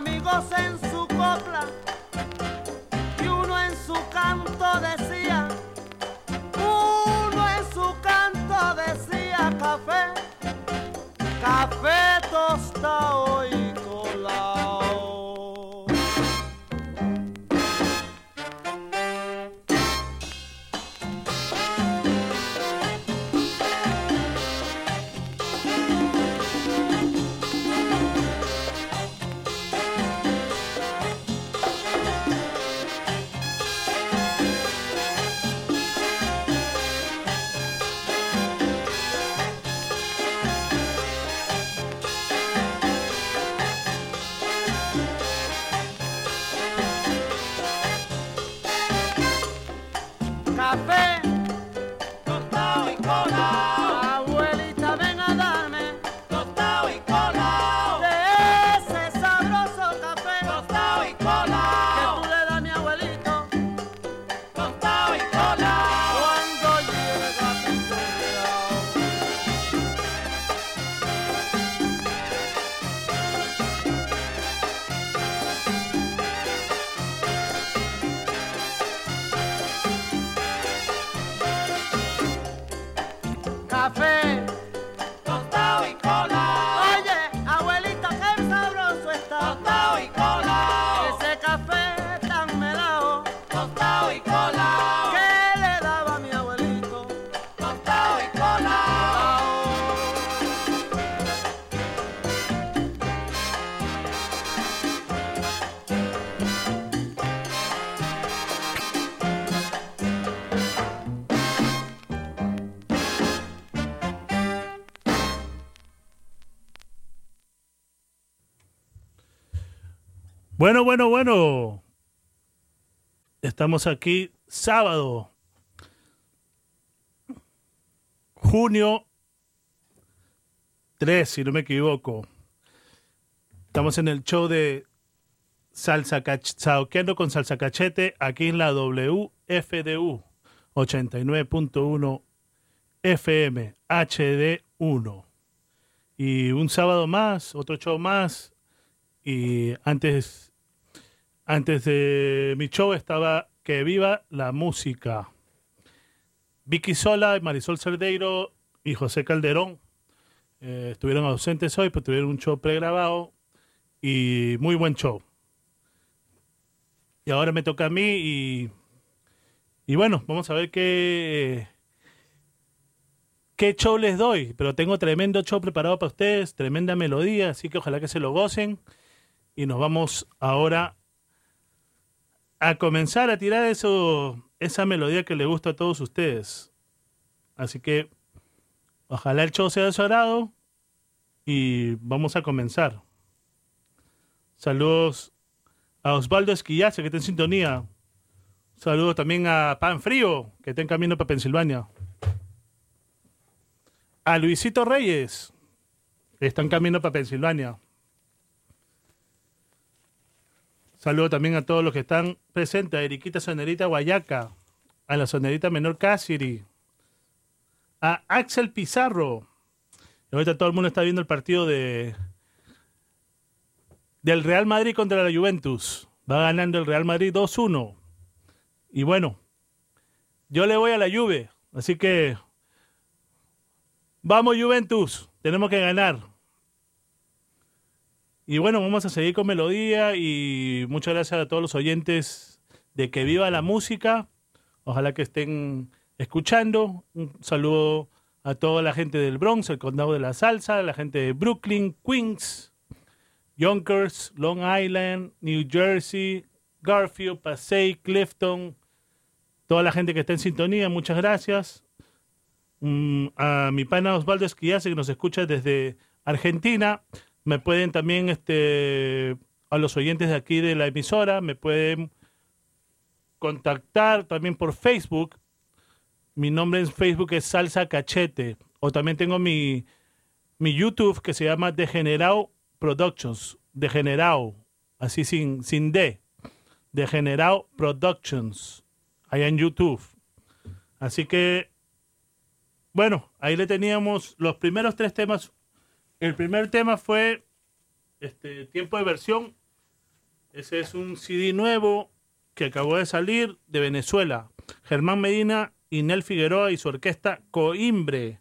amigos en su copla y uno en su canto decía, uno en su canto decía café, café tostado Bueno, bueno, bueno. Estamos aquí sábado, junio 3, si no me equivoco. Estamos en el show de Salsa Saoqueando con Salsa Cachete aquí en la WFDU 89.1 FM HD1. Y un sábado más, otro show más. Y antes antes de mi show estaba Que Viva la Música. Vicky Sola, Marisol Cerdeiro y José Calderón eh, estuvieron ausentes hoy, pero tuvieron un show pregrabado y muy buen show. Y ahora me toca a mí y, y bueno, vamos a ver qué, qué show les doy. Pero tengo tremendo show preparado para ustedes, tremenda melodía, así que ojalá que se lo gocen. Y nos vamos ahora a comenzar a tirar eso, esa melodía que le gusta a todos ustedes. Así que ojalá el show sea de y vamos a comenzar. Saludos a Osvaldo Esquillace, que está en sintonía. Saludos también a Pan Frío, que está en camino para Pensilvania. A Luisito Reyes, que está en camino para Pensilvania. Saludo también a todos los que están presentes, a Eriquita Sonerita Guayaca, a la Sonerita Menor Cassidy, a Axel Pizarro ahorita todo el mundo está viendo el partido de del Real Madrid contra la Juventus. Va ganando el Real Madrid 2-1. Y bueno, yo le voy a la Juve, así que vamos Juventus, tenemos que ganar. Y bueno, vamos a seguir con melodía y muchas gracias a todos los oyentes de Que Viva la Música. Ojalá que estén escuchando. Un saludo a toda la gente del Bronx, el condado de la salsa, la gente de Brooklyn, Queens, Yonkers, Long Island, New Jersey, Garfield, Passaic, Clifton, toda la gente que está en sintonía, muchas gracias. Mm, a mi pana Osvaldo Esquillace que nos escucha desde Argentina. Me pueden también, este, a los oyentes de aquí de la emisora, me pueden contactar también por Facebook. Mi nombre en Facebook es Salsa Cachete. O también tengo mi, mi YouTube que se llama Degenerado Productions. Degenerado, así sin, sin D. Degenerado Productions. Allá en YouTube. Así que, bueno, ahí le teníamos los primeros tres temas el primer tema fue este, Tiempo de Versión. Ese es un CD nuevo que acabó de salir de Venezuela. Germán Medina y Nel Figueroa y su orquesta Coimbre.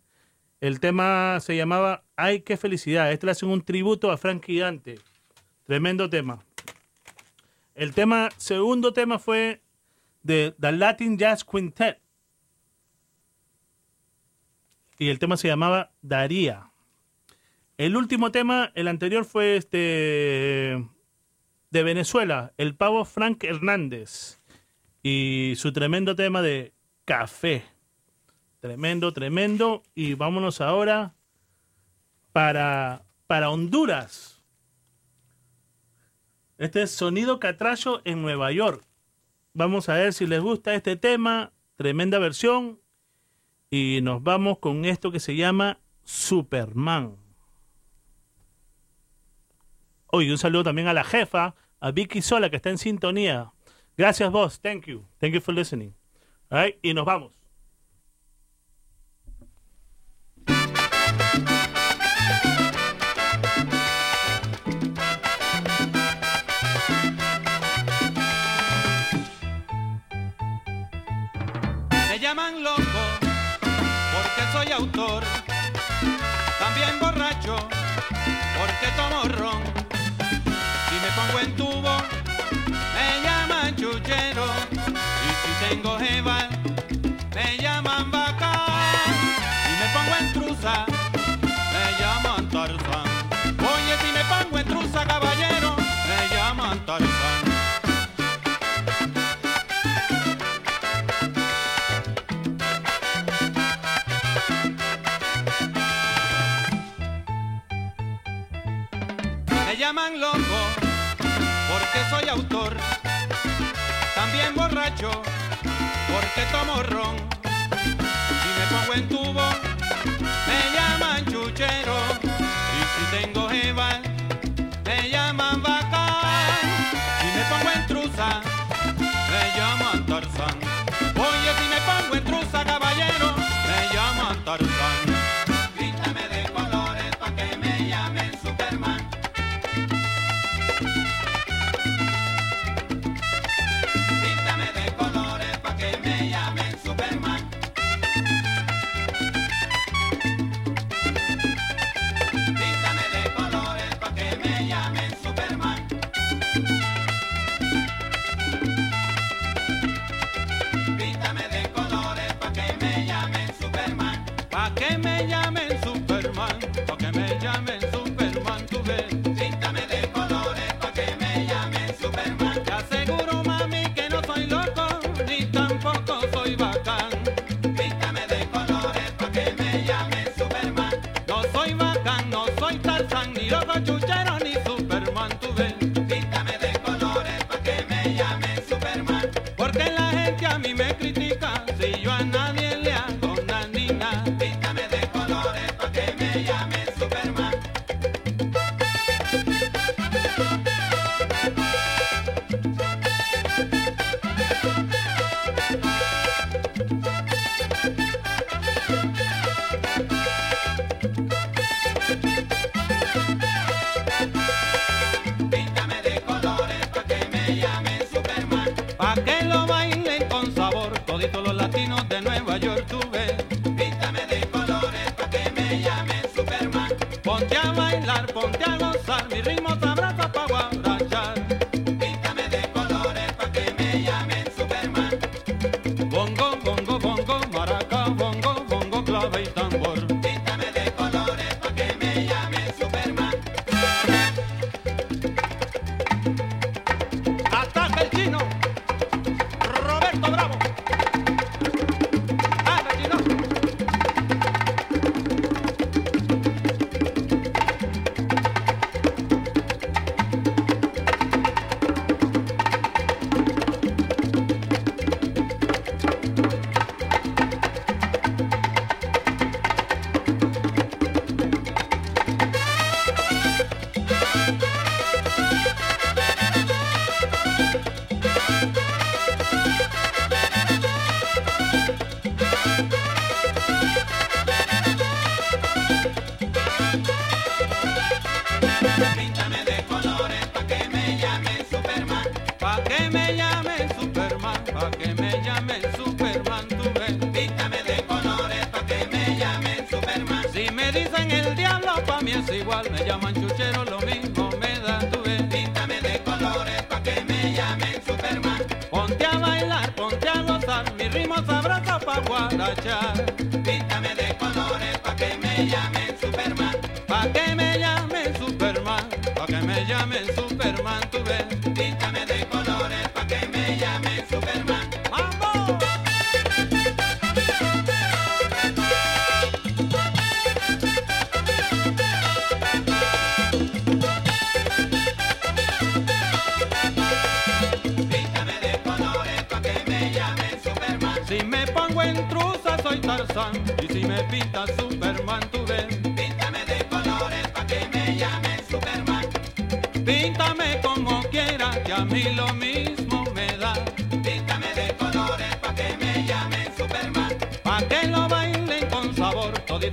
El tema se llamaba Ay, qué felicidad. Este le hacen un tributo a Frankie Dante. Tremendo tema. El tema, segundo tema fue de The Latin Jazz Quintet. Y el tema se llamaba Daría. El último tema, el anterior fue este de Venezuela, el pavo Frank Hernández y su tremendo tema de café. Tremendo, tremendo. Y vámonos ahora para, para Honduras. Este es Sonido Catracho en Nueva York. Vamos a ver si les gusta este tema. Tremenda versión. Y nos vamos con esto que se llama Superman. Oye, un saludo también a la jefa, a Vicky Sola, que está en sintonía. Gracias vos, thank you. Thank you for listening. All y nos vamos. Me llaman loco porque soy autor, también borracho porque tomo ron borracho, porque tomo ron. Si me pongo en tubo,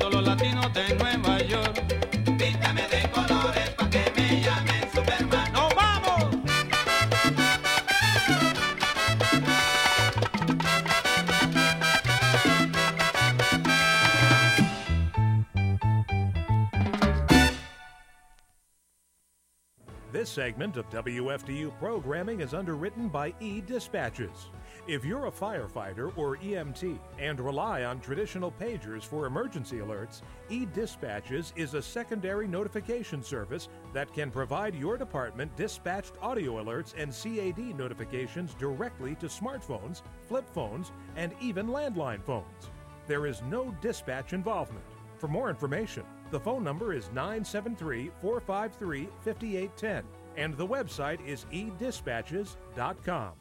toditos los latinos de Nueva York. Píntame de colores pa' que me llamen Superman. ¡Nos vamos! This segment of WFDU programming is underwritten by e-Dispatches. If you're a firefighter or EMT and rely on traditional pagers for emergency alerts, e-Dispatches is a secondary notification service that can provide your department dispatched audio alerts and CAD notifications directly to smartphones, flip phones, and even landline phones. There is no dispatch involvement. For more information, the phone number is 973 453 5810 and the website is edispatches.com.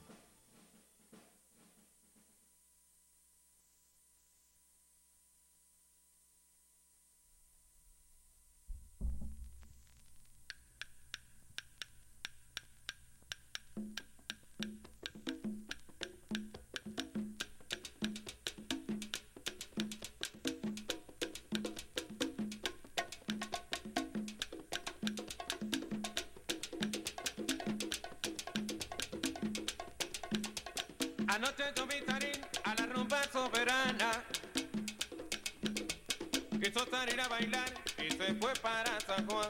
soberana. Quiso salir a bailar y se fue para San Juan.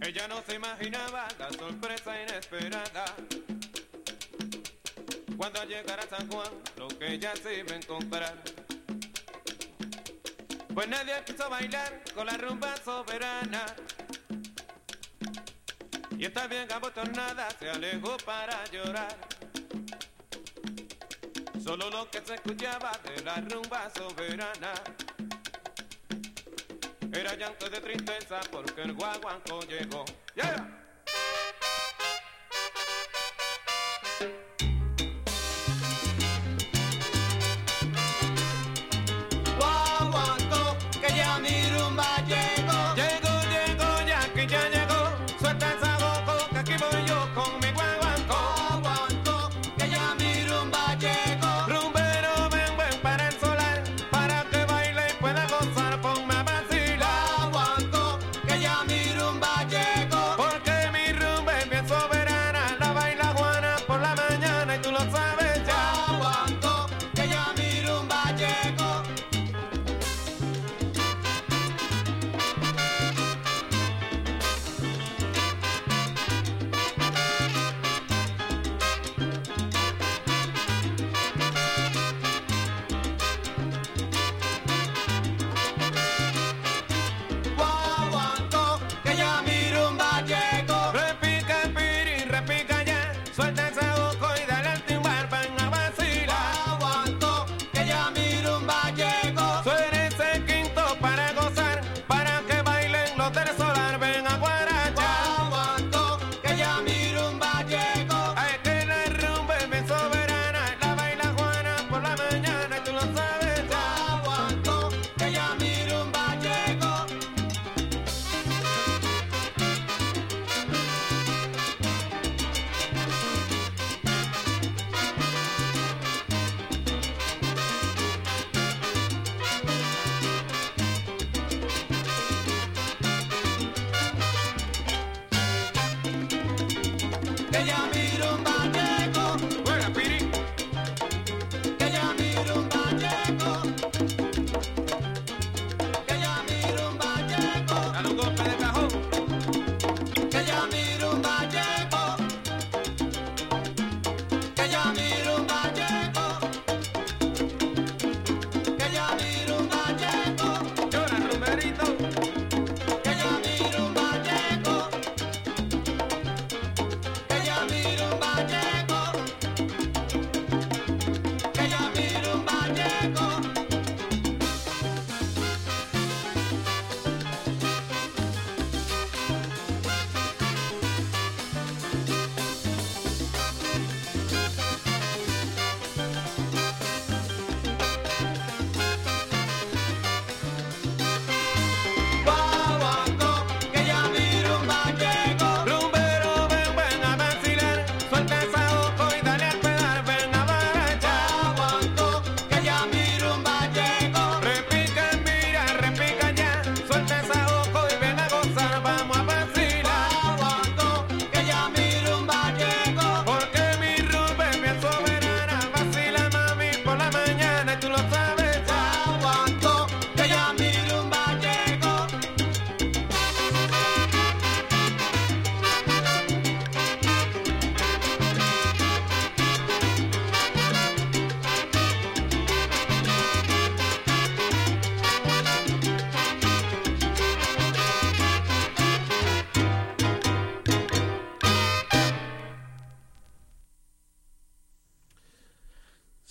Ella no se imaginaba la sorpresa inesperada. Cuando al llegar a San Juan, lo que ella se iba a encontrar. Pues nadie quiso bailar con la rumba soberana. Y esta bien abotonada se alejó para llorar. Solo lo que se escuchaba de la rumba soberana era llanto de tristeza porque el guaguanco llegó. ¡Yeah!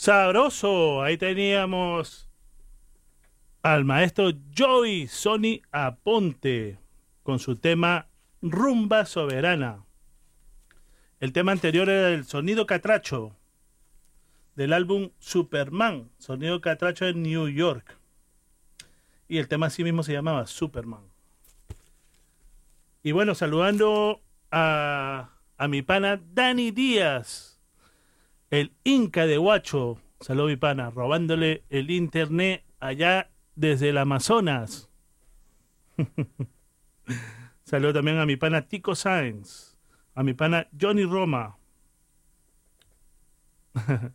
Sabroso. Ahí teníamos al maestro Joey Sony Aponte con su tema Rumba Soberana. El tema anterior era el sonido catracho del álbum Superman, sonido catracho en New York. Y el tema así mismo se llamaba Superman. Y bueno, saludando a, a mi pana Dani Díaz, el Inca de Huacho. Pana, robándole el internet allá desde el Amazonas. Saludo también a mi pana Tico Sáenz, a mi pana Johnny Roma.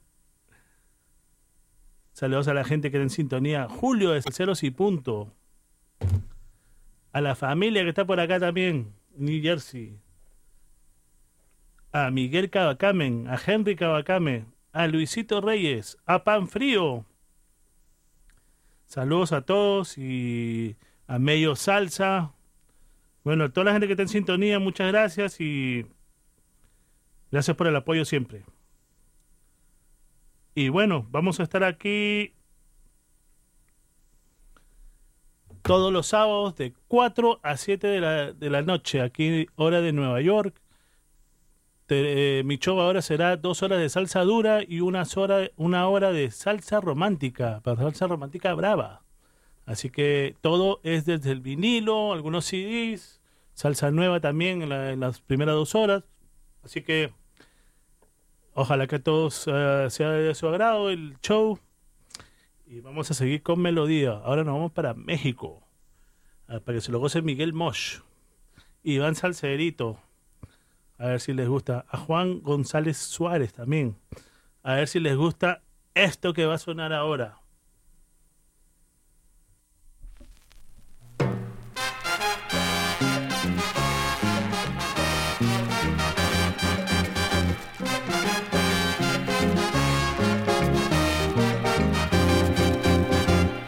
Saludos a la gente que está en sintonía. Julio de Ceros y Punto. A la familia que está por acá también, New Jersey. A Miguel Cabacamen, a Henry Cabacame, a Luisito Reyes, a Pan Frío, Saludos a todos y a Medio Salsa. Bueno, a toda la gente que está en sintonía, muchas gracias y gracias por el apoyo siempre. Y bueno, vamos a estar aquí todos los sábados de 4 a 7 de la, de la noche, aquí hora de Nueva York. Eh, mi show ahora será dos horas de salsa dura y una hora, una hora de salsa romántica, para salsa romántica brava. Así que todo es desde el vinilo, algunos CDs, salsa nueva también en, las primeras dos horas. Así que ojalá que a todos eh, sea de su agrado el show. Y vamos a seguir con melodía. Ahora nos vamos para México. Ah, para que se lo goce Miguel Mosh. Iván Salcerito. A ver si les gusta. A Juan González Suárez también. A ver si les gusta esto que va a sonar ahora.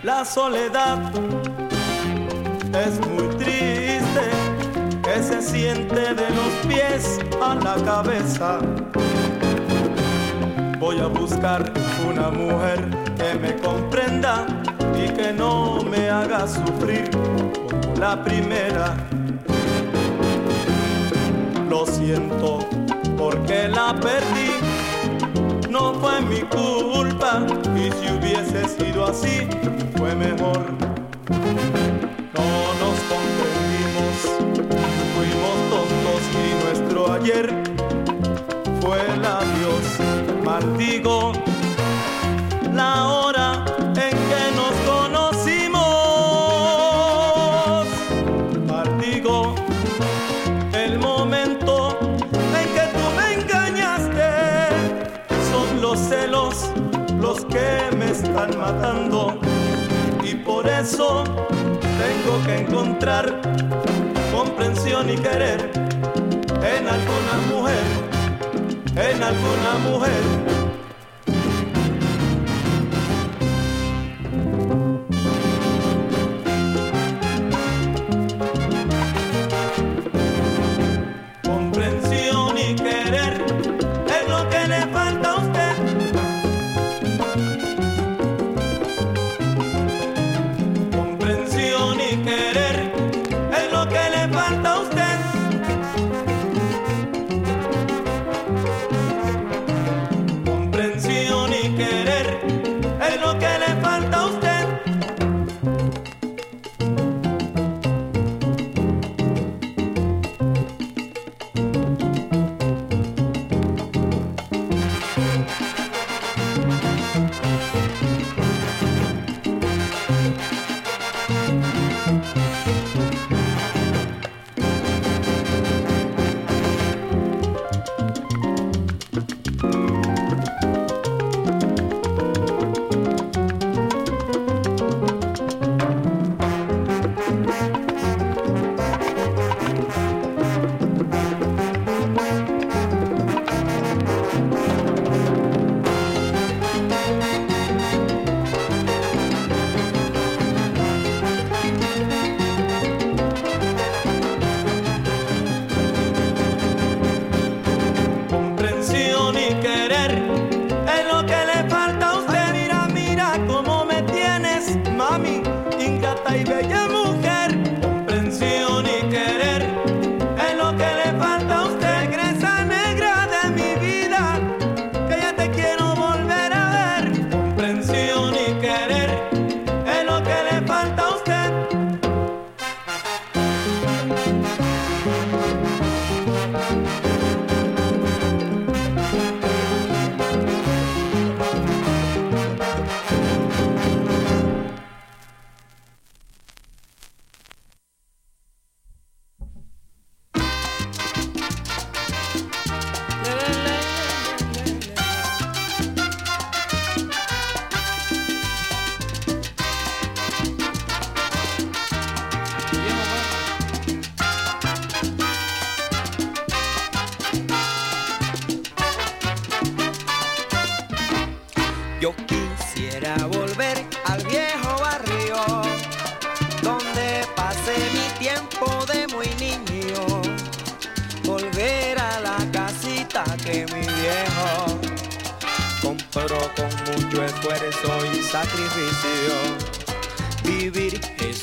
La soledad es siente de los pies a la cabeza. Voy a buscar una mujer que me comprenda y que no me haga sufrir como la primera. Lo siento porque la perdí, no fue mi culpa y si hubiese sido así fue mejor. Ayer fue el adiós. Maldigo la hora en que nos conocimos. Maldigo el momento en que tú me engañaste. Son los celos los que me están matando. Y por eso tengo que encontrar comprensión y querer en alguna mujer, en alguna mujer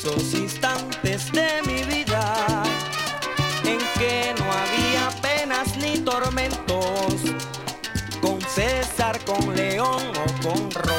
esos instantes de mi vida en que no había penas ni tormentos, con César, con León o con Roma.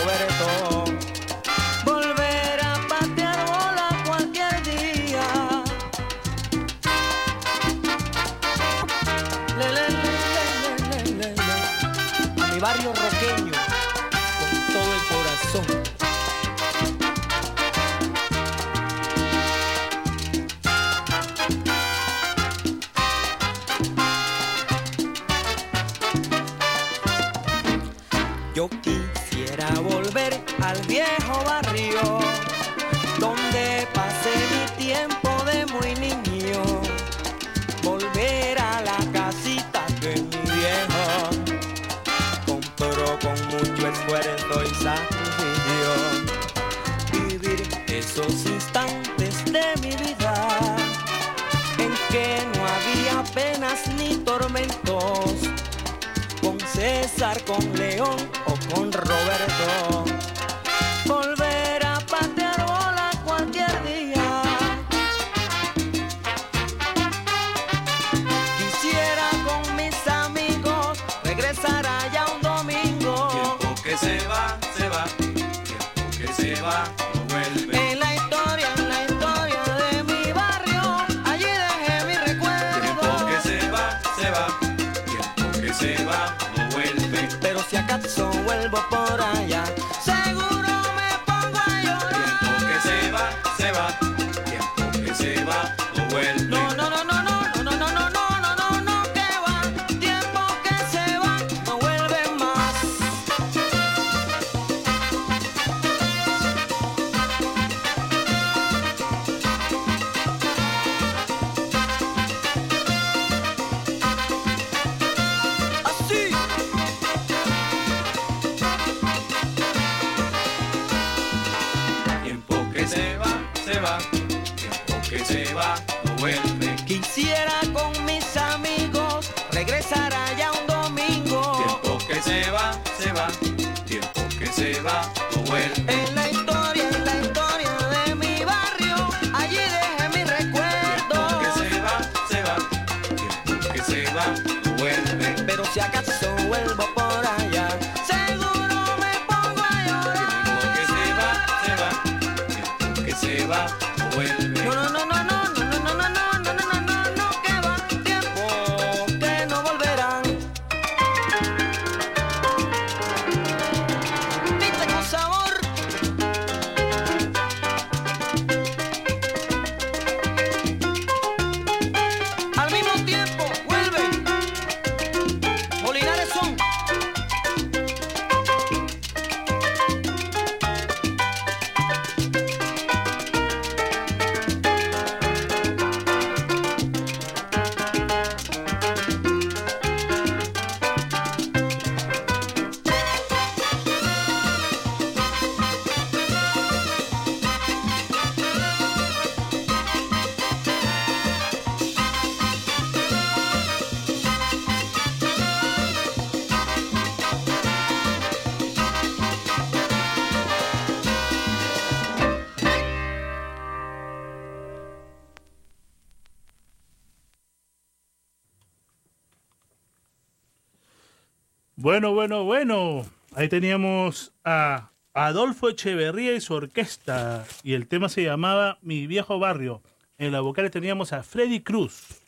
Bueno, bueno, bueno. Ahí teníamos a Adolfo Echeverría y su orquesta. Y el tema se llamaba Mi viejo barrio. En la vocal teníamos a Freddy Cruz.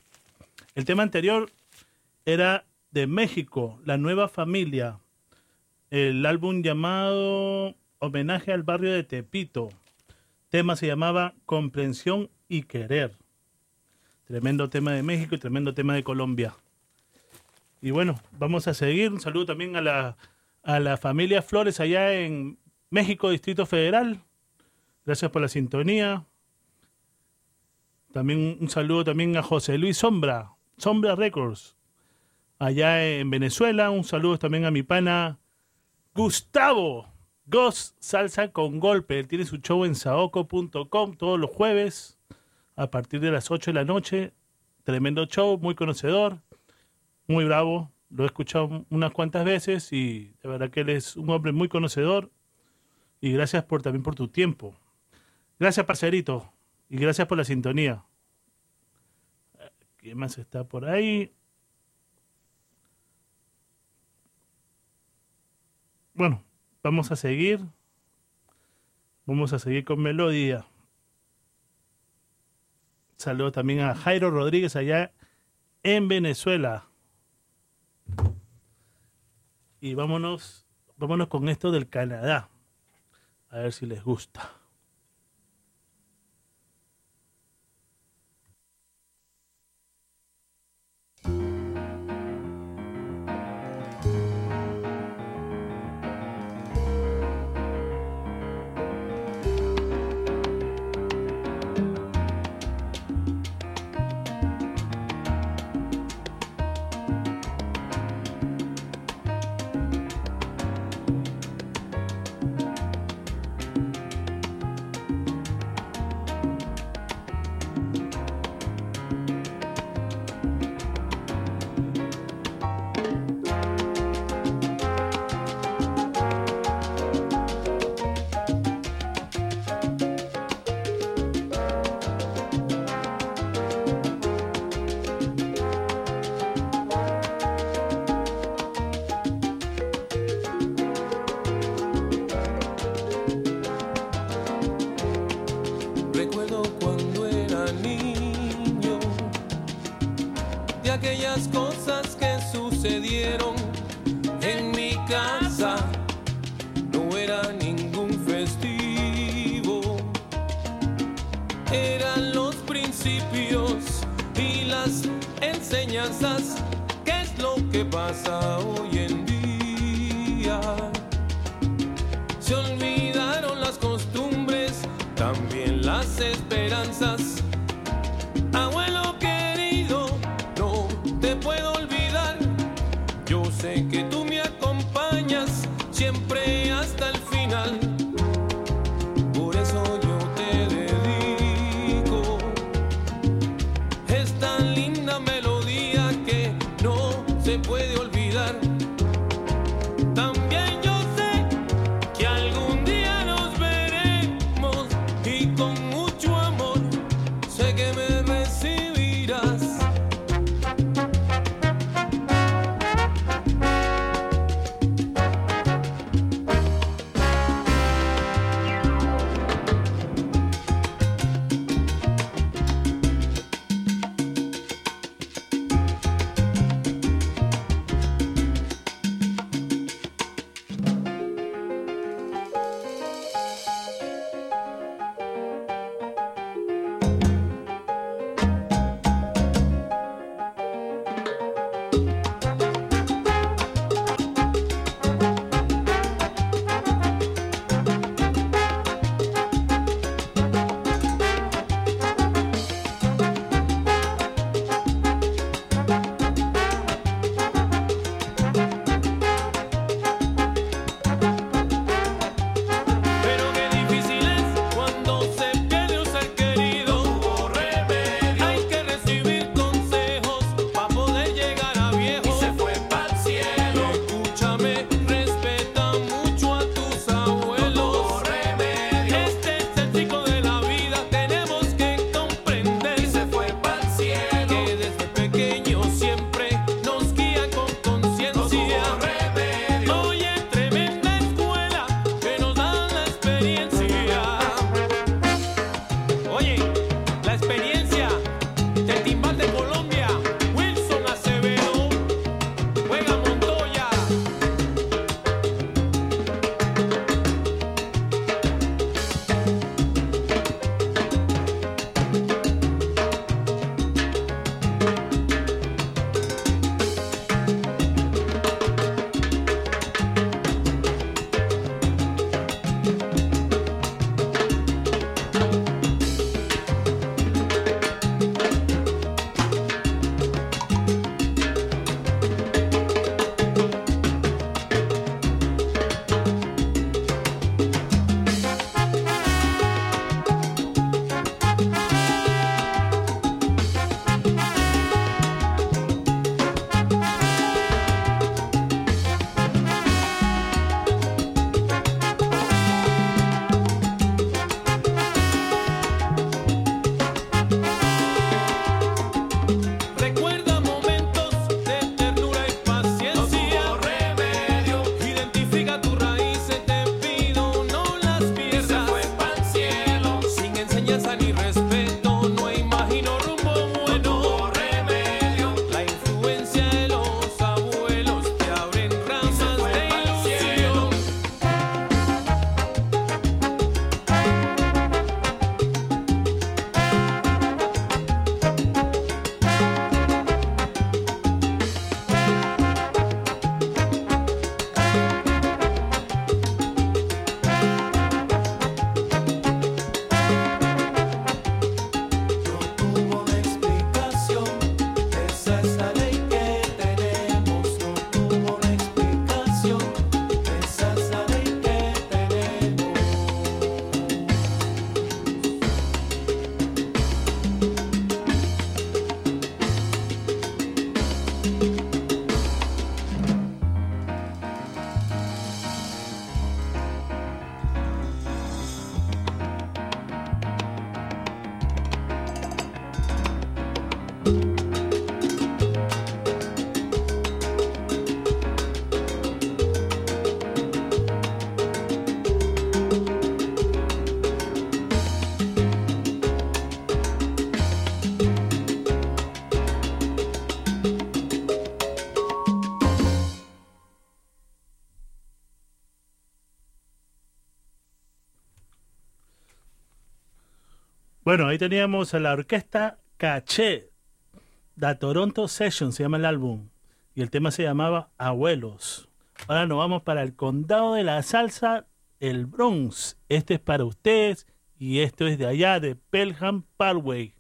El tema anterior era de México, La Nueva Familia. El álbum llamado Homenaje al barrio de Tepito. tema se llamaba Comprensión y Querer. Tremendo tema de México y tremendo tema de Colombia. Y bueno, vamos a seguir. Un saludo también a la, a la familia Flores allá en México, Distrito Federal. Gracias por la sintonía. También un saludo también a José Luis Sombra, Sombra Records, allá en Venezuela. Un saludo también a mi pana Gustavo, Ghost Salsa con Golpe. Él tiene su show en saoco.com todos los jueves a partir de las 8 de la noche. Tremendo show, muy conocedor, muy bravo. Lo he escuchado unas cuantas veces y de verdad que él es un hombre muy conocedor. Y gracias por también por tu tiempo. Gracias, parcerito. Y gracias por la sintonía. ¿Quién más está por ahí? Bueno, vamos a seguir. Vamos a seguir con melodía. Saludo también a Jairo Rodríguez allá en Venezuela. Y vámonos, vámonos con esto del Canadá. A ver si les gusta. ¿Qué es lo que pasa hoy en Bueno, ahí teníamos a la orquesta Caché, da Toronto Session, se llama el álbum, y el tema se llamaba Abuelos. Ahora nos vamos para el condado de la salsa, el Bronx. Este es para ustedes y esto es de allá, de Pelham Parkway.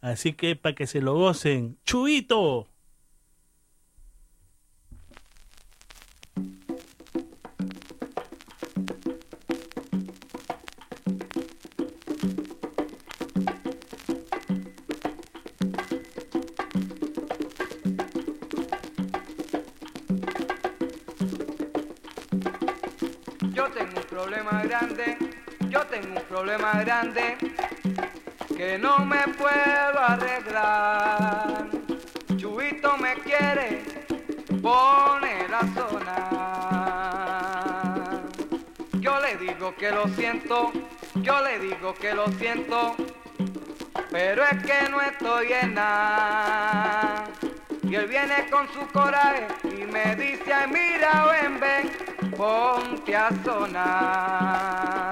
Así que para que se lo gocen, ¡Chuito! Tengo un problema grande que no me puedo arreglar. Chubito me quiere poner a sonar. Yo le digo que lo siento, yo le digo que lo siento, pero es que no estoy en nada. Y él viene con su coraje y me dice, mira, ven, ven, ponte a sonar.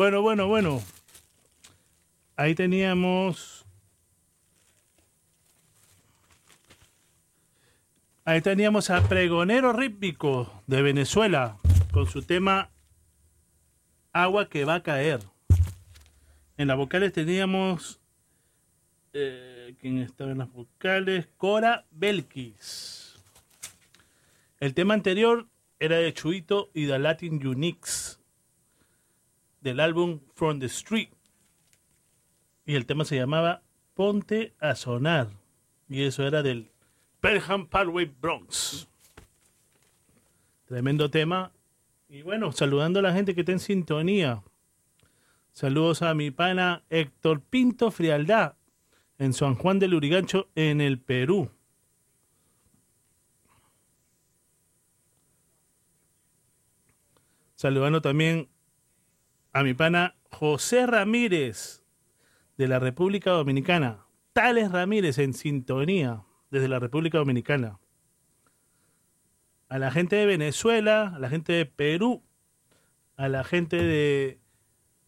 Bueno, bueno, bueno. Ahí teníamos. Ahí teníamos a Pregonero Rítmico de Venezuela con su tema Agua que va a caer. En las vocales teníamos. Eh, ¿Quién estaba en las vocales? Cora Belkis. El tema anterior era de Chuito y The Latin Unix del álbum From the Street. Y el tema se llamaba Ponte a Sonar. Y eso era del Pelham Parkway Bronx. Tremendo tema. Y bueno, saludando a la gente que está en sintonía. Saludos a mi pana Héctor Pinto Frialdad en San Juan del Urigancho, en el Perú. Saludando también a mi pana José Ramírez de la República Dominicana. Tales Ramírez en sintonía desde la República Dominicana. A la gente de Venezuela, a la gente de Perú, a la gente de,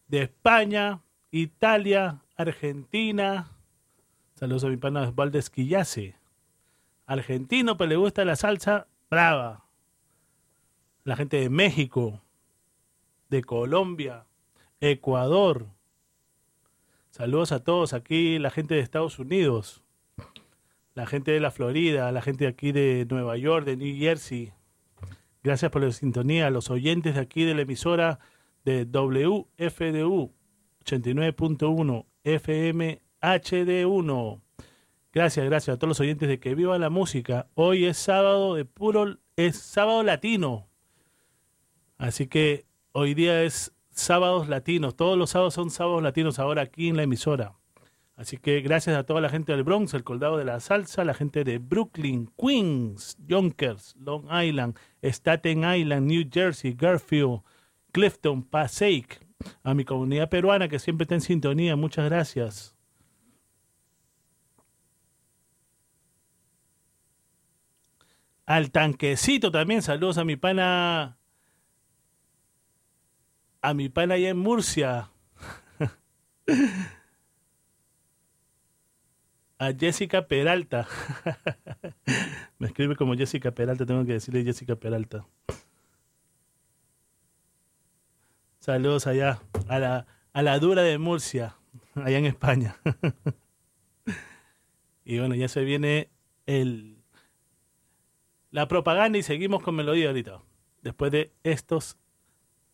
España, Italia, Argentina. Saludos a mi pana Osvaldo Esquillace. Argentino, pero le gusta la salsa brava. La gente de México, de Colombia, Ecuador. Saludos a todos aquí, la gente de Estados Unidos, la gente de la Florida, la gente de aquí de Nueva York, de New Jersey. Gracias por la sintonía, los oyentes de aquí de la emisora de WFDU 89.1 FM HD1. Gracias, gracias a todos los oyentes de Que Viva la Música. Hoy es sábado de puro, es sábado latino. Así que hoy día es sábados latinos. Todos los sábados son sábados latinos ahora aquí en la emisora. Así que gracias a toda la gente del Bronx, el Coldado de la Salsa, la gente de Brooklyn, Queens, Yonkers, Long Island, Staten Island, New Jersey, Garfield, Clifton, Passaic, a mi comunidad peruana que siempre está en sintonía. Muchas gracias. Al tanquecito también, saludos a mi pana a mi pana allá en Murcia. a Jessica Peralta. Me escribe como Jessica Peralta, tengo que decirle Jessica Peralta. Saludos allá, a la, a la dura de Murcia, allá en España. y bueno, ya se viene el la propaganda y seguimos con melodía ahorita, después de estos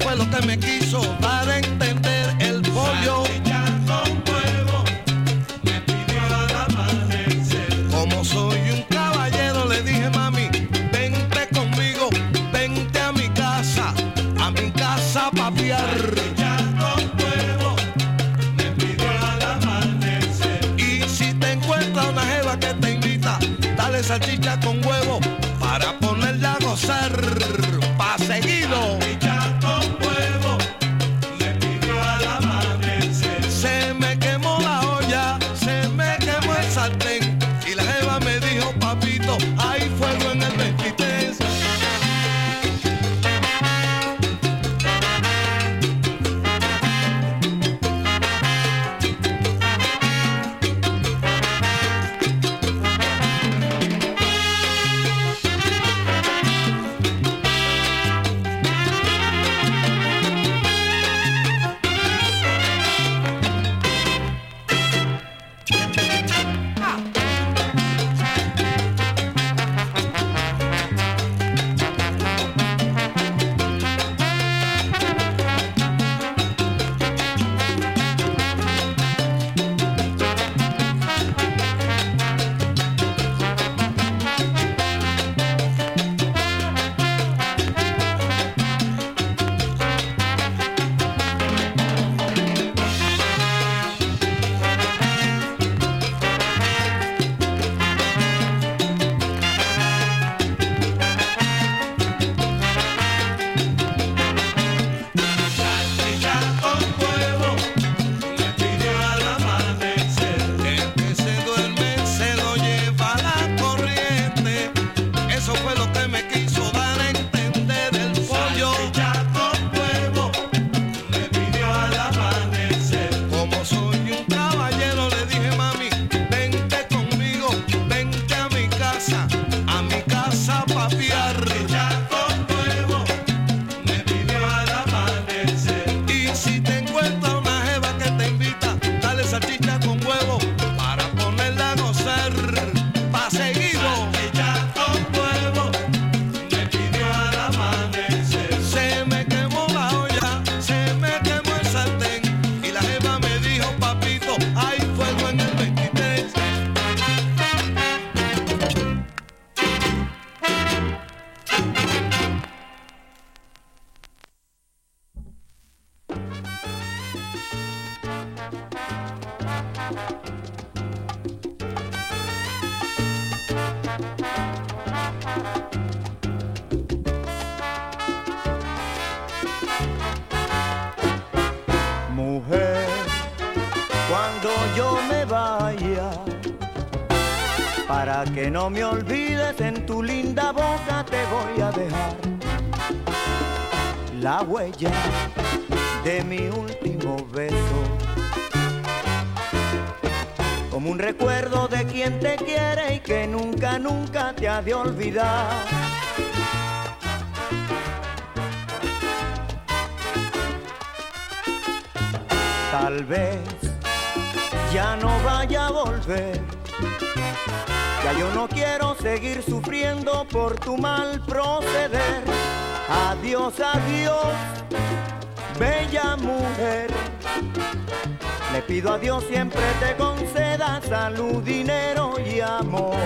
fue lo que me quiso dar que no me olvides, en tu linda boca te voy a dejar la huella de mi último beso. Como un recuerdo de quien te quiere y que nunca, nunca te ha de olvidar. Tal vez ya no vaya a volver yo no quiero seguir sufriendo por tu mal proceder. Adiós, adiós, bella mujer. Le pido a Dios siempre te conceda salud, dinero y amor.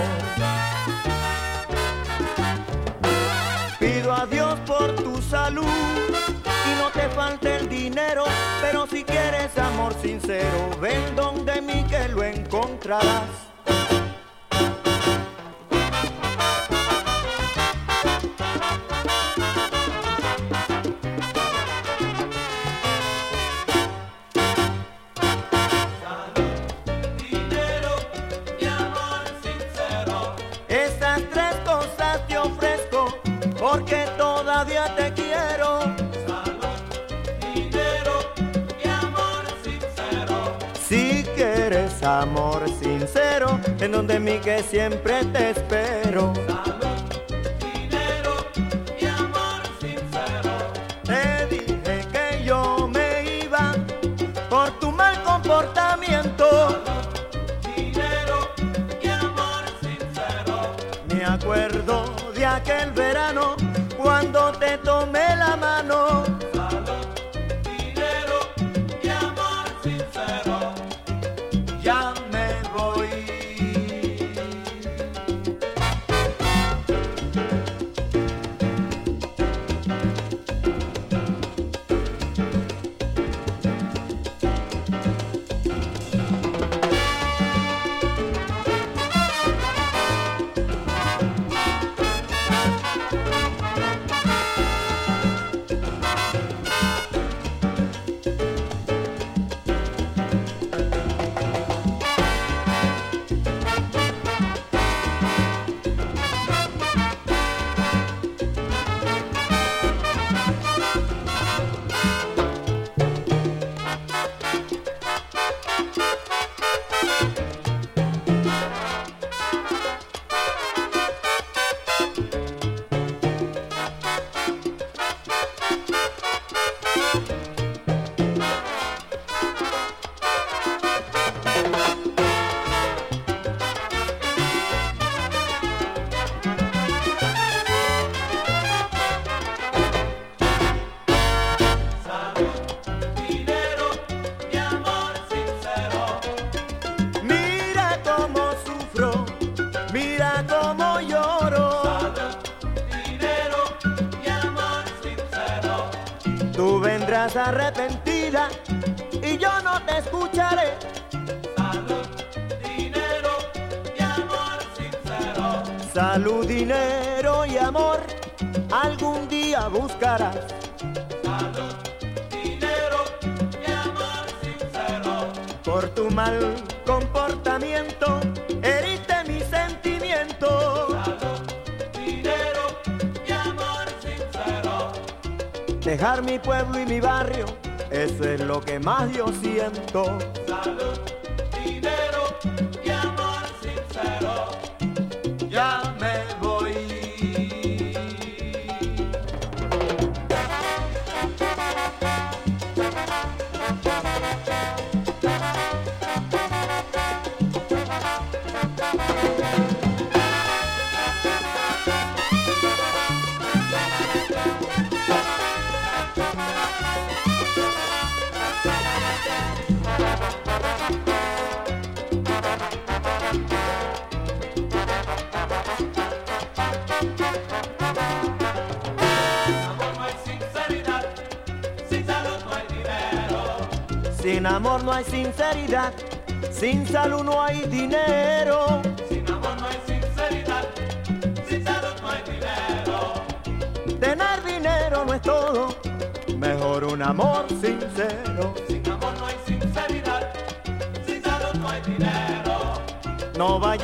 Pido a Dios por tu salud y no te falte el dinero, pero si quieres amor sincero, ven donde mí que lo encontrarás. siempre te pueblo y mi barrio, eso es lo que más yo siento.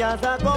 No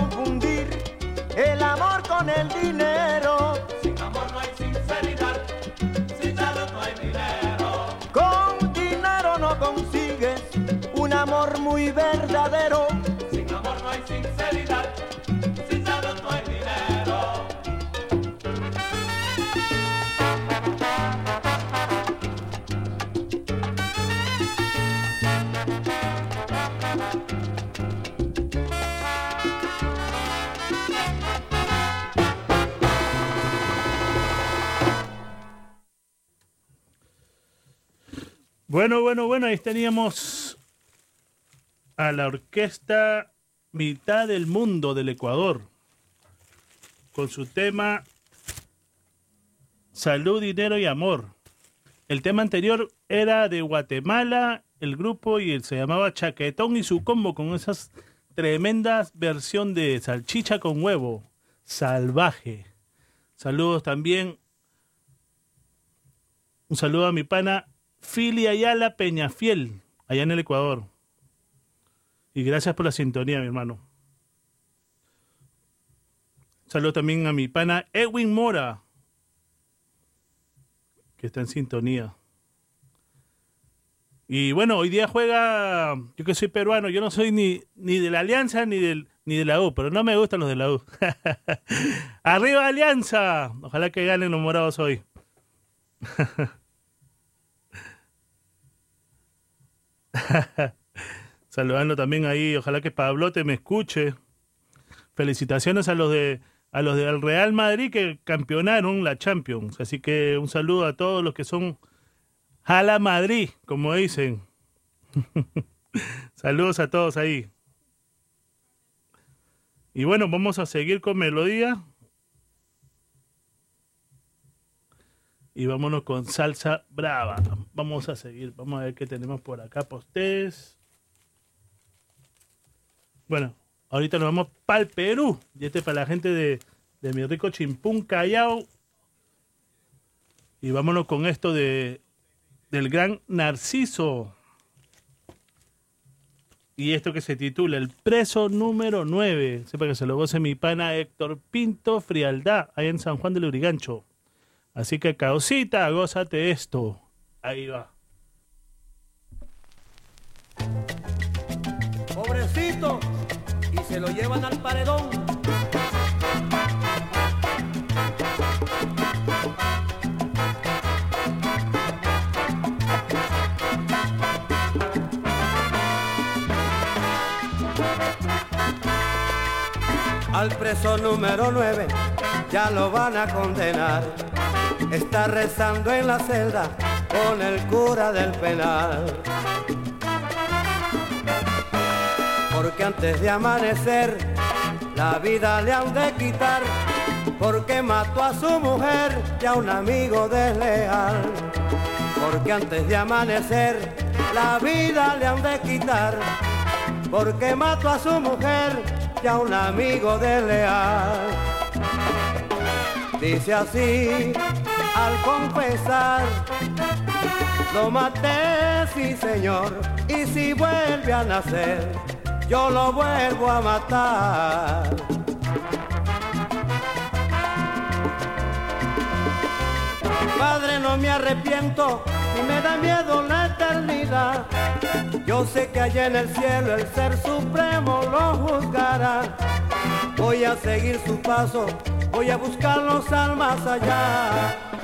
Bueno, bueno, bueno, ahí teníamos a la orquesta Mitad del Mundo del Ecuador con su tema Salud, Dinero y Amor. El tema anterior era de Guatemala, el grupo y él se llamaba Chaquetón y su combo con esas tremendas versión de salchicha con huevo, salvaje. Saludos también. Un saludo a mi pana Fili Ayala Peñafiel, allá en el Ecuador. Y gracias por la sintonía, mi hermano. Saludo también a mi pana Edwin Mora, que está en sintonía. Y bueno, hoy día juega, yo que soy peruano, yo no soy ni, ni de la Alianza ni, del, ni de la U, pero no me gustan los de la U. ¡Arriba Alianza! Ojalá que ganen los morados hoy. Saludando también ahí, ojalá que Pablote me escuche. Felicitaciones a los de a los del Real Madrid que campeonaron la Champions. Así que un saludo a todos los que son Jala Madrid, como dicen. Saludos a todos ahí. Y bueno, vamos a seguir con melodía. Y vámonos con salsa brava. Vamos a seguir. Vamos a ver qué tenemos por acá para ustedes. Bueno, ahorita nos vamos para el Perú. Y este para la gente de, de mi rico Chimpún Callao. Y vámonos con esto de del gran Narciso. Y esto que se titula El preso número 9. Sepa que se lo goce mi pana Héctor Pinto Frialdad, ahí en San Juan del Urigancho. Así que, causita, gózate esto. Ahí va. Pobrecito, y se lo llevan al paredón. Al preso número 9 ya lo van a condenar. Está rezando en la celda con el cura del penal. Porque antes de amanecer la vida le han de quitar. Porque mató a su mujer y a un amigo desleal. porque antes de amanecer la vida le han de quitar, porque mató a su mujer y a un amigo desleal. Dice así al confesar, lo maté, sí señor, y si vuelve a nacer, yo lo vuelvo a matar. Padre, no me arrepiento y me da miedo la eternidad. Yo sé que allá en el cielo el ser supremo lo juzgará. Voy a seguir su paso, voy a buscar los almas allá.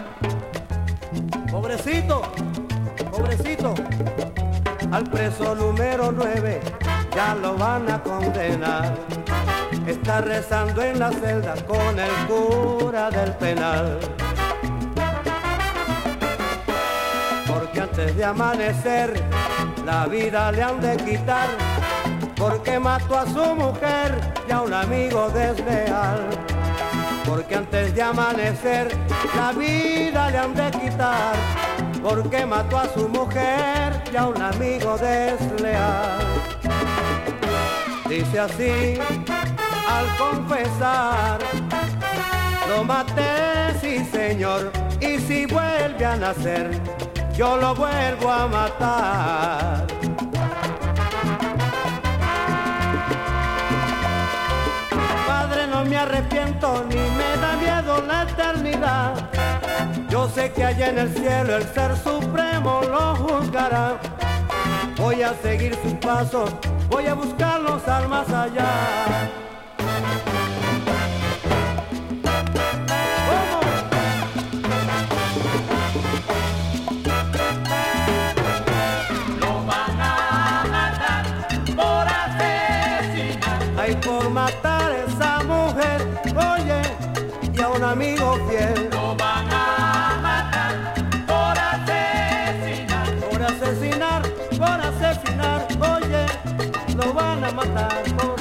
Pobrecito, pobrecito, al preso número 9 ya lo van a condenar. Está rezando en la celda con el cura del penal. porque antes de amanecer la vida le han de quitar, porque mató a su mujer y a un amigo desleal. Porque antes de amanecer la vida le han de quitar, porque mató a su mujer y a un amigo desleal. Dice así al confesar, lo maté, sí señor, y si vuelve a nacer, yo lo vuelvo a matar. Me arrepiento ni me da miedo la eternidad. Yo sé que allá en el cielo el ser supremo lo juzgará. Voy a seguir sus pasos, voy a buscar los almas allá. Matar por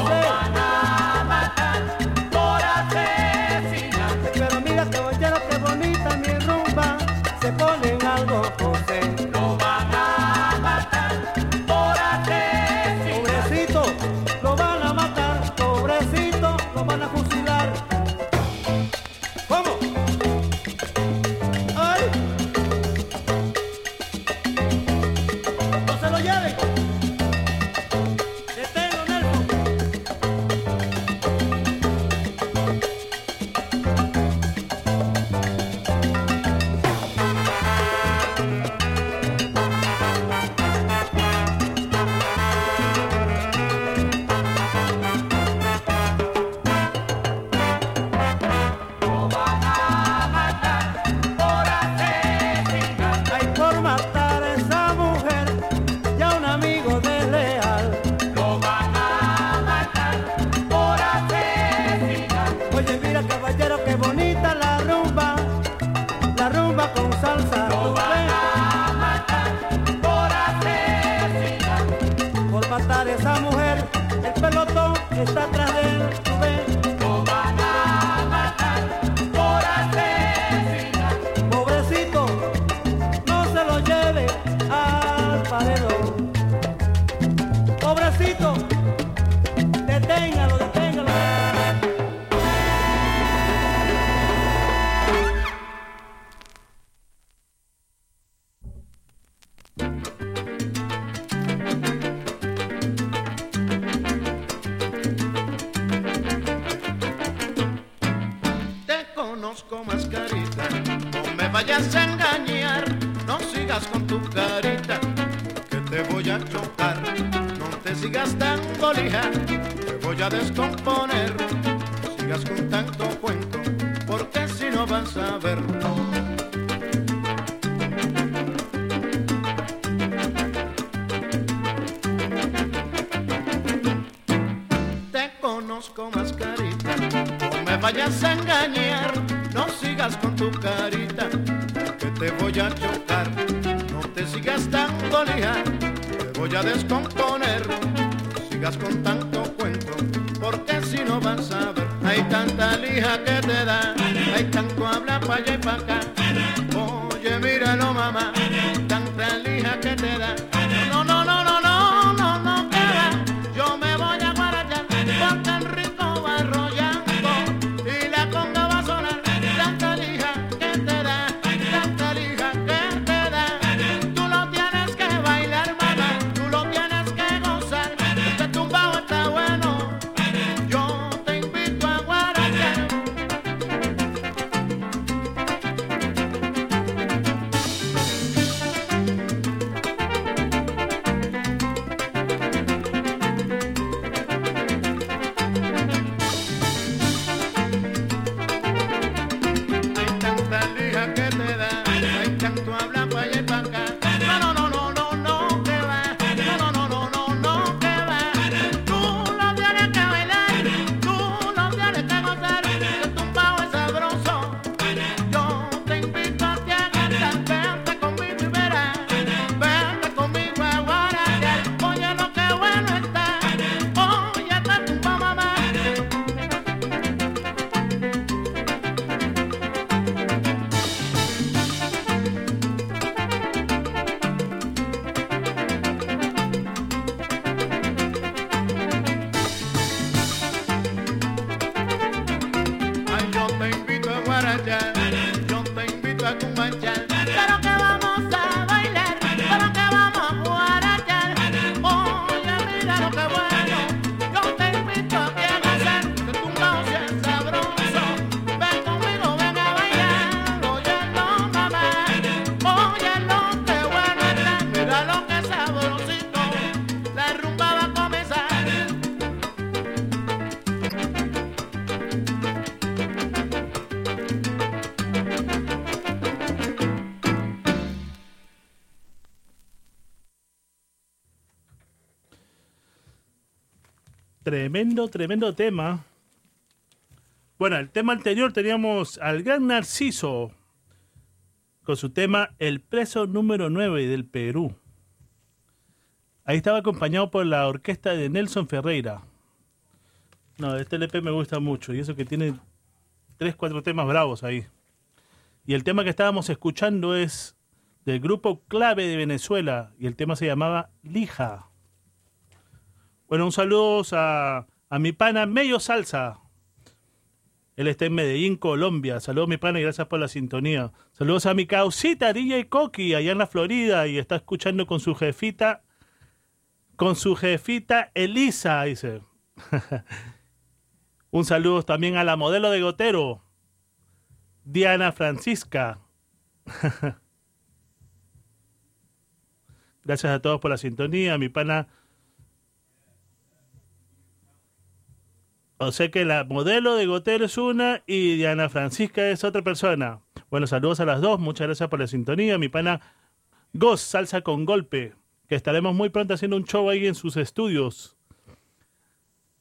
Tremendo, tremendo tema. Bueno, el tema anterior teníamos al gran Narciso con su tema El preso número 9 del Perú. Ahí estaba acompañado por la orquesta de Nelson Ferreira. No, este LP me gusta mucho y eso que tiene tres, cuatro temas bravos ahí. Y el tema que estábamos escuchando es del grupo Clave de Venezuela y el tema se llamaba Lija. Bueno, un saludo a, a mi pana Medio Salsa. Él está en Medellín, Colombia. Saludos mi pana y gracias por la sintonía. Saludos a mi causita DJ Coqui allá en la Florida y está escuchando con su jefita, con su jefita Elisa, dice. un saludo también a la modelo de Gotero, Diana Francisca. Gracias a todos por la sintonía, mi pana. O sea que la modelo de Gotero es una y Diana Francisca es otra persona. Bueno, saludos a las dos, muchas gracias por la sintonía. Mi pana Goz, salsa con golpe, que estaremos muy pronto haciendo un show ahí en sus estudios.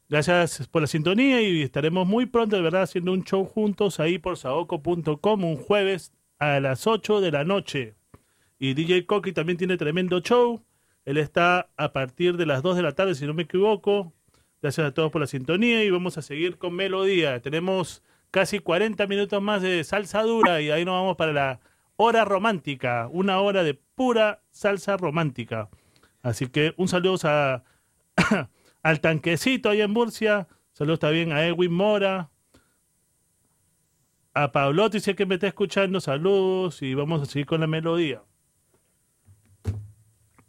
Gracias por la sintonía y estaremos muy pronto, de verdad, haciendo un show juntos ahí por saoco.com un jueves a las 8 de la noche. Y DJ Coqui también tiene tremendo show. Él está a partir de las 2 de la tarde, si no me equivoco. Gracias a todos por la sintonía y vamos a seguir con melodía. Tenemos casi 40 minutos más de salsa dura y ahí nos vamos para la hora romántica, una hora de pura salsa romántica. Así que un saludo al tanquecito ahí en Murcia. Saludos también a Edwin Mora. A Pablotti, si es que me está escuchando, saludos y vamos a seguir con la melodía.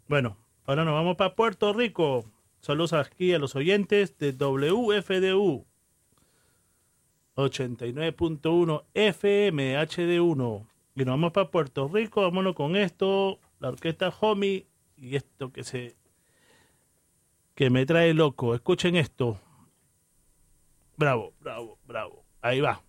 Bueno, ahora nos vamos para Puerto Rico. Saludos aquí a los oyentes de WFDU 89.1 FM HD1. Y nos vamos para Puerto Rico. Vámonos con esto. La orquesta Homie. Y esto que se. que me trae loco. Escuchen esto. Bravo, bravo, bravo. Ahí va.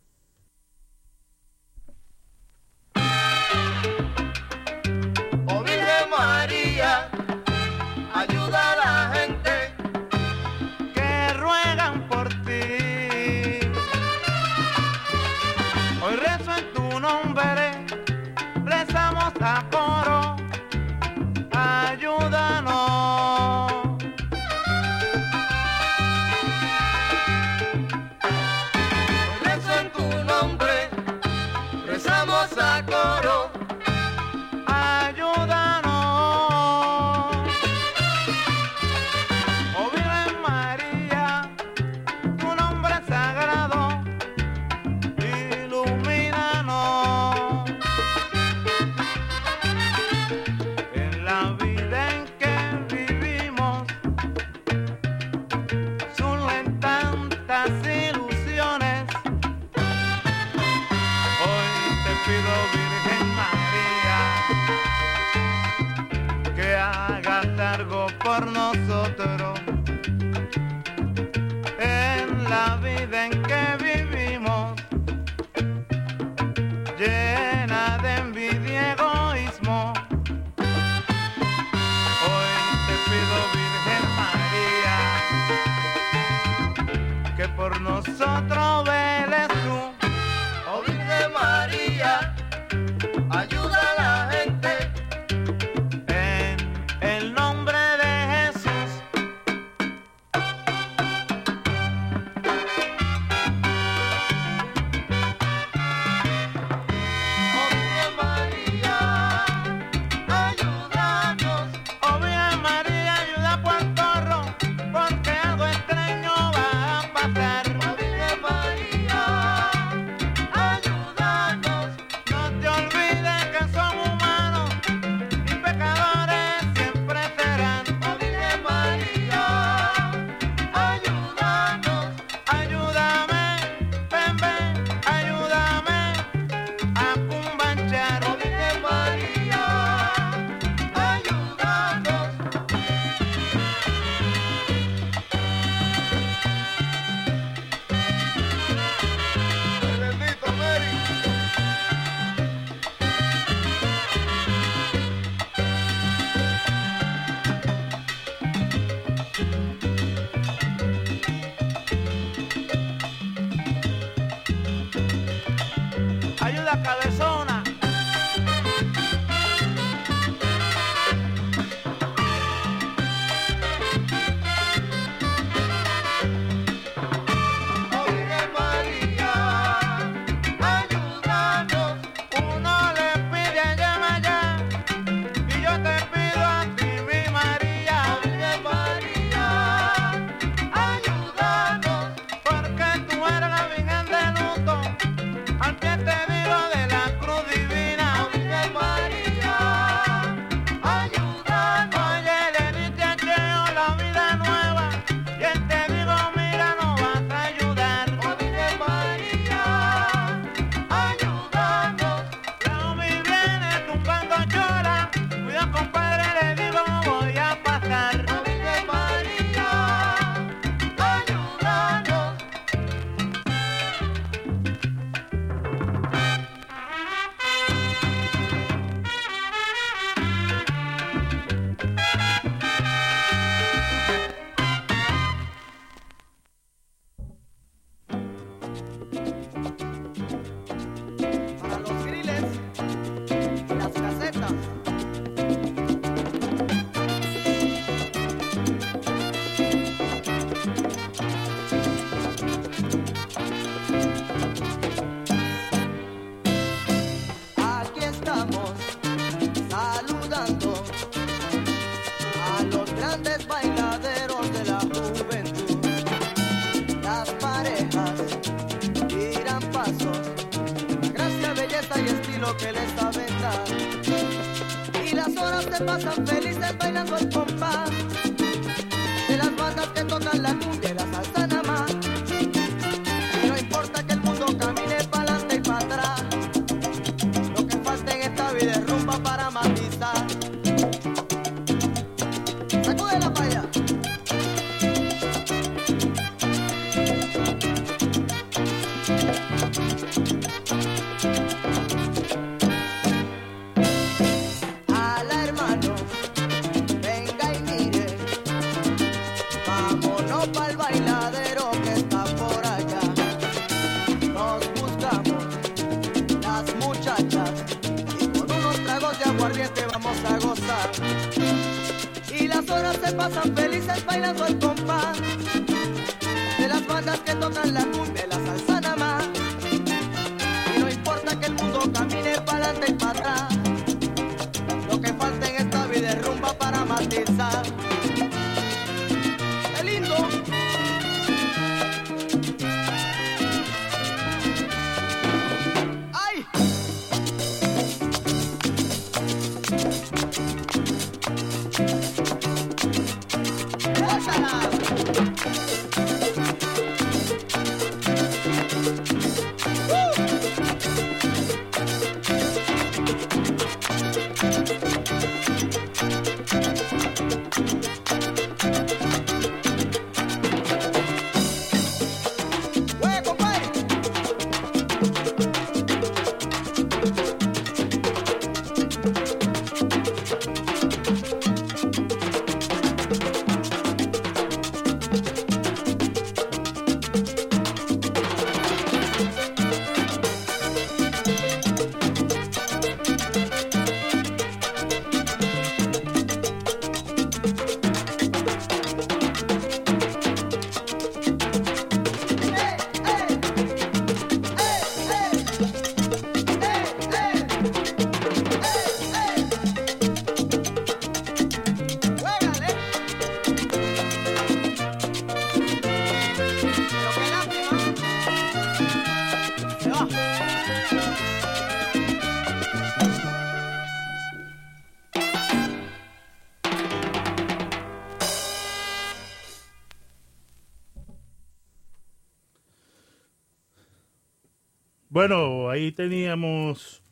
Bueno, ahí teníamos.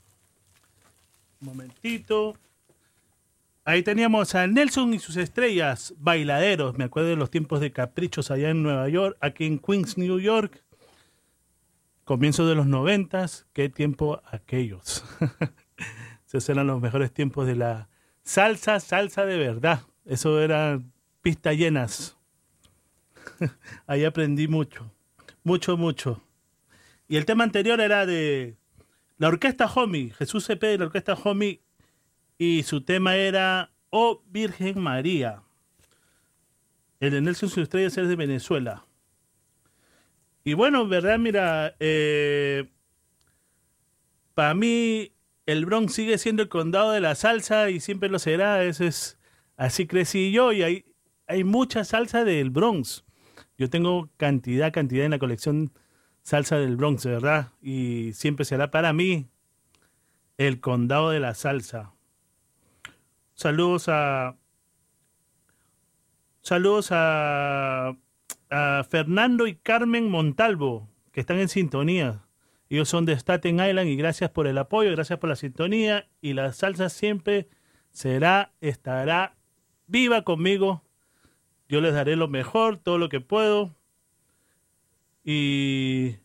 Un momentito. Ahí teníamos a Nelson y sus estrellas, bailaderos. Me acuerdo de los tiempos de caprichos allá en Nueva York, aquí en Queens, New York. Comienzo de los noventas, qué tiempo aquellos. Esos eran los mejores tiempos de la salsa, salsa de verdad. Eso eran pistas llenas. Ahí aprendí mucho, mucho, mucho. Y el tema anterior era de la orquesta Homie, Jesús CP de la orquesta Homie, y su tema era Oh Virgen María. El de Nelson Estrella es de Venezuela. Y bueno, verdad, mira, eh, para mí el Bronx sigue siendo el condado de la salsa y siempre lo será. Eso es, así crecí yo y hay, hay mucha salsa del Bronx. Yo tengo cantidad, cantidad en la colección salsa del Bronx, verdad. Y siempre será para mí el condado de la salsa. Saludos a. Saludos a, a Fernando y Carmen Montalvo, que están en sintonía. Ellos son de Staten Island y gracias por el apoyo, gracias por la sintonía. Y la salsa siempre será, estará viva conmigo. Yo les daré lo mejor, todo lo que puedo. Y,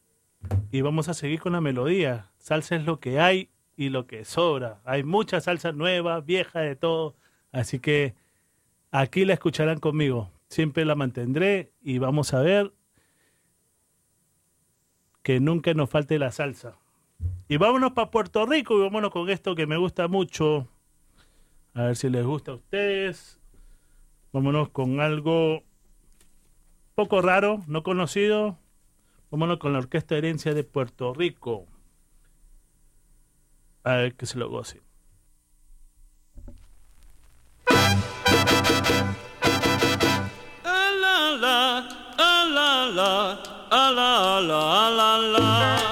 y vamos a seguir con la melodía. Salsa es lo que hay y lo que sobra. Hay mucha salsa nueva, vieja, de todo. Así que aquí la escucharán conmigo. Siempre la mantendré y vamos a ver que nunca nos falte la salsa. Y vámonos para Puerto Rico y vámonos con esto que me gusta mucho. A ver si les gusta a ustedes. Vámonos con algo poco raro, no conocido. Vámonos con la Orquesta Herencia de Puerto Rico. A ver que se lo goce. La, la, la, la, la, la, la, la.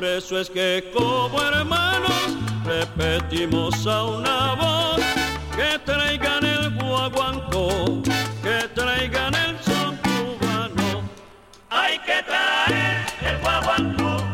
Por eso es que como hermanos repetimos a una voz que traigan el guaguancó, que traigan el son cubano. Hay que traer el guaguancó.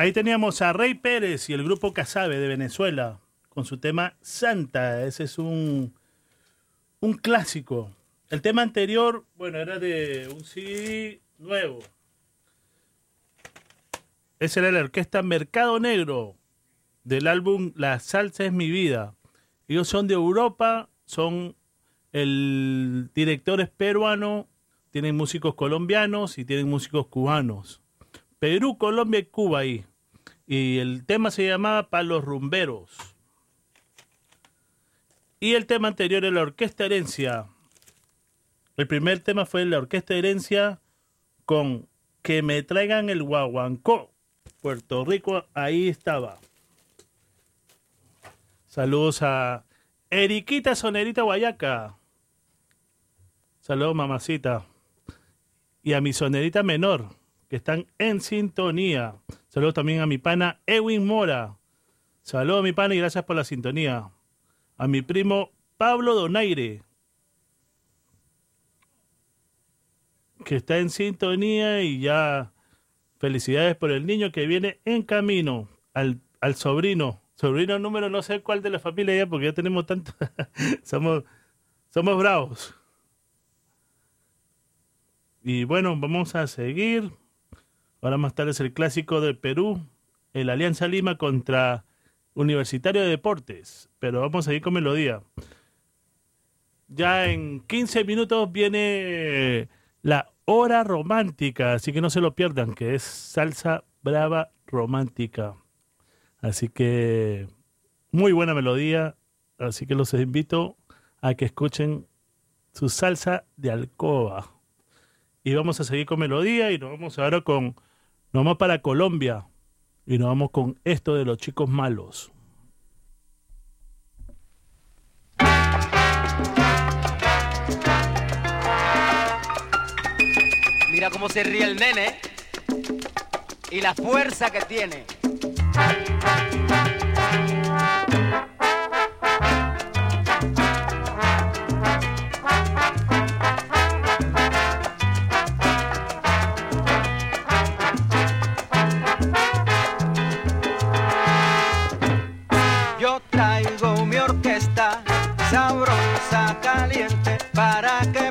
Ahí teníamos a Rey Pérez y el grupo Casabe de Venezuela con su tema Santa. Ese es un, un clásico. El tema anterior, bueno, era de un CD nuevo. Esa era la orquesta Mercado Negro del álbum La Salsa es mi vida. Ellos son de Europa, son el director es peruano, tienen músicos colombianos y tienen músicos cubanos. Perú, Colombia y Cuba ahí. Y el tema se llamaba Palos Rumberos. Y el tema anterior era la Orquesta Herencia. El primer tema fue la Orquesta Herencia con Que me traigan el guaguancó. Puerto Rico, ahí estaba. Saludos a Eriquita Sonerita Guayaca. Saludos, mamacita. Y a mi sonerita menor, que están en sintonía. Saludos también a mi pana Ewin Mora. Saludos, mi pana, y gracias por la sintonía. A mi primo Pablo Donaire, que está en sintonía y ya felicidades por el niño que viene en camino. Al, al sobrino, sobrino número no sé cuál de la familia ya, porque ya tenemos tanto. somos, somos bravos. Y bueno, vamos a seguir. Ahora más tarde es el clásico de Perú, el Alianza Lima contra Universitario de Deportes. Pero vamos a seguir con melodía. Ya en 15 minutos viene la hora romántica, así que no se lo pierdan, que es salsa brava romántica. Así que muy buena melodía, así que los invito a que escuchen su salsa de alcoba. Y vamos a seguir con melodía y nos vamos ahora con, nos vamos para Colombia y nos vamos con esto de los chicos malos. Mira cómo se ríe el nene y la fuerza que tiene. Para que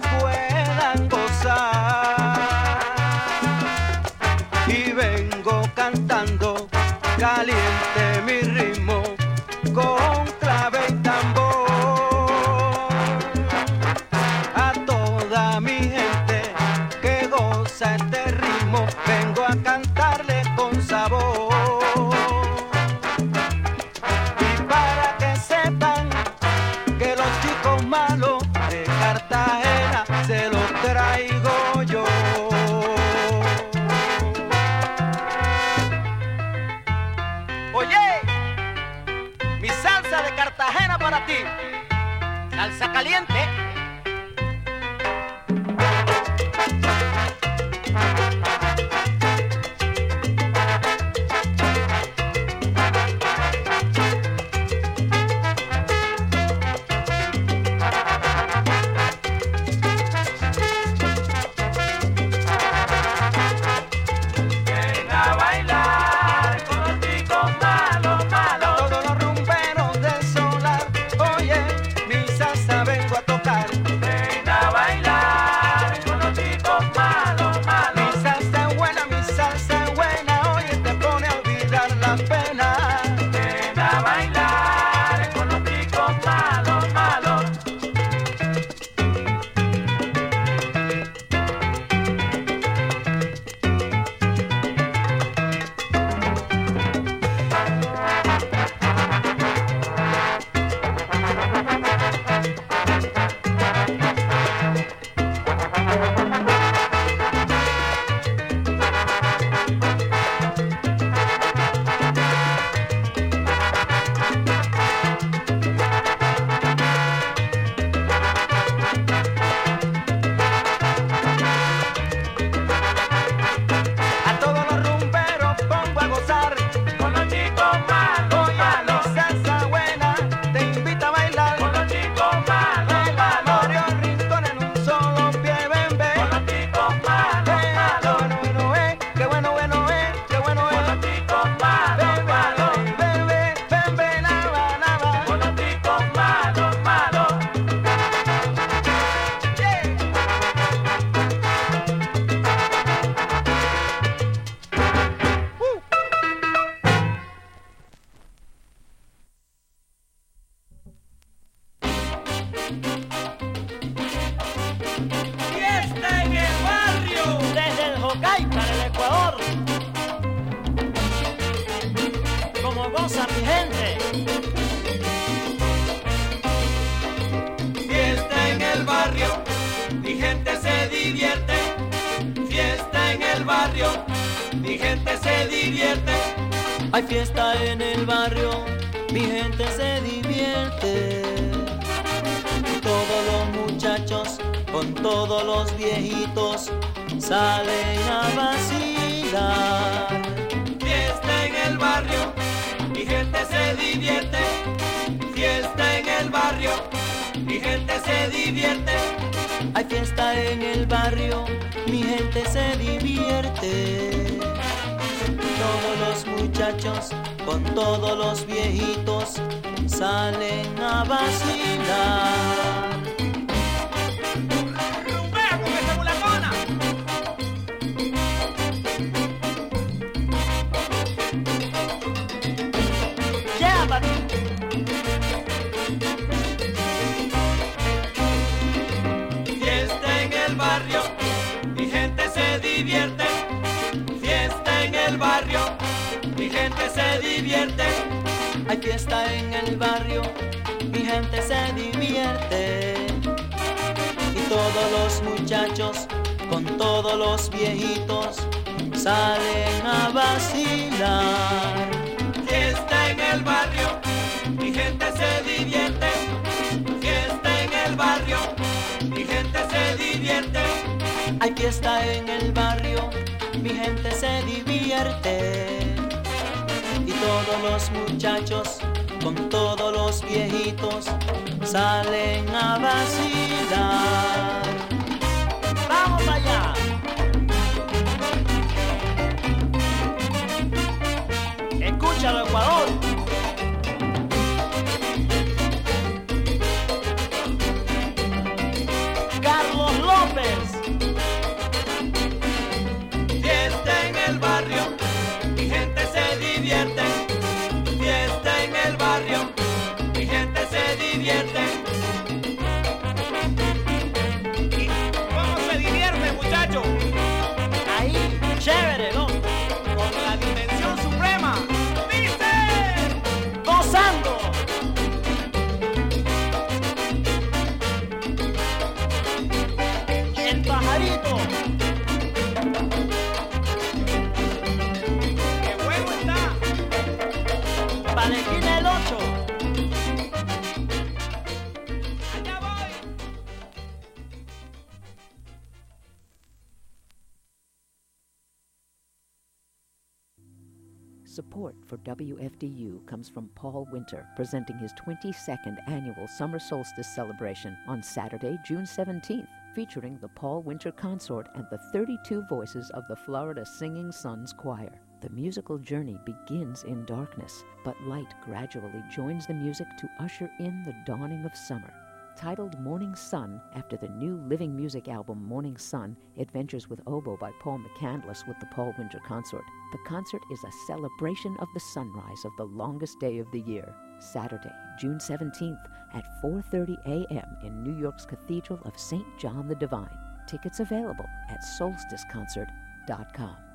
comes from Paul Winter, presenting his 22nd annual Summer Solstice celebration on Saturday, June 17th, featuring the Paul Winter Consort and the 32 voices of the Florida Singing Sons Choir. The musical journey begins in darkness, but light gradually joins the music to usher in the dawning of summer titled Morning Sun after the new living music album Morning Sun Adventures with Oboe by Paul McCandless with the Paul Winter Consort. The concert is a celebration of the sunrise of the longest day of the year, Saturday, June 17th at 4:30 a.m. in New York's Cathedral of St. John the Divine. Tickets available at solsticeconcert.com.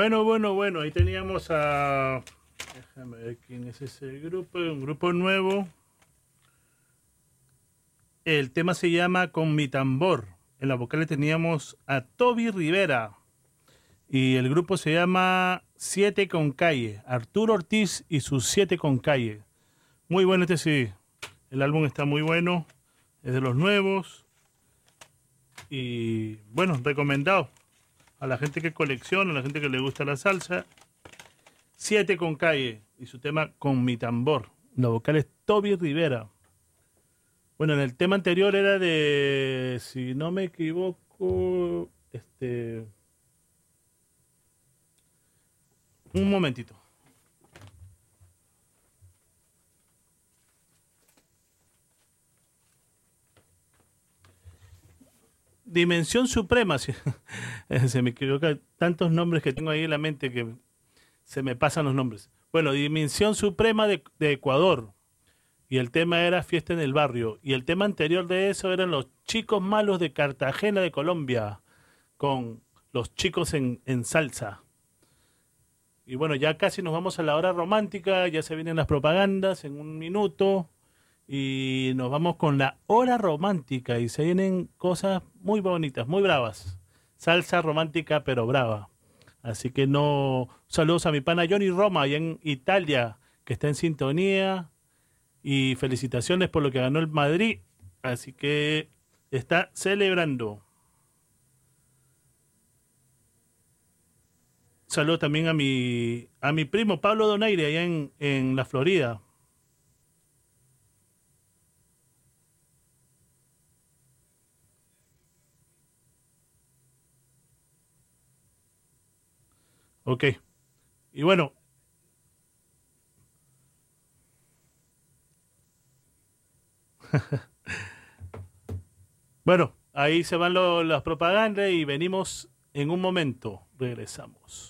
Bueno, bueno, bueno, ahí teníamos a... Déjame ver quién es ese grupo, un grupo nuevo. El tema se llama Con mi tambor. En la vocal teníamos a Toby Rivera. Y el grupo se llama Siete con Calle. Arturo Ortiz y sus Siete con Calle. Muy bueno este sí. El álbum está muy bueno. Es de los nuevos. Y bueno, recomendado a la gente que colecciona, a la gente que le gusta la salsa. Siete con calle y su tema con mi tambor. La vocal es Toby Rivera. Bueno, en el tema anterior era de, si no me equivoco, este... Un momentito. Dimensión Suprema. se me equivoca. Tantos nombres que tengo ahí en la mente que se me pasan los nombres. Bueno, Dimensión Suprema de, de Ecuador. Y el tema era Fiesta en el Barrio. Y el tema anterior de eso eran los chicos malos de Cartagena de Colombia. Con los chicos en, en salsa. Y bueno, ya casi nos vamos a la hora romántica. Ya se vienen las propagandas en un minuto y nos vamos con la hora romántica y se vienen cosas muy bonitas, muy bravas. Salsa romántica pero brava. Así que no saludos a mi pana Johnny Roma allá en Italia, que está en sintonía y felicitaciones por lo que ganó el Madrid. Así que está celebrando. Saludos también a mi a mi primo Pablo Donaire allá en, en la Florida Ok. Y bueno. bueno, ahí se van lo, las propagandas y venimos en un momento. Regresamos.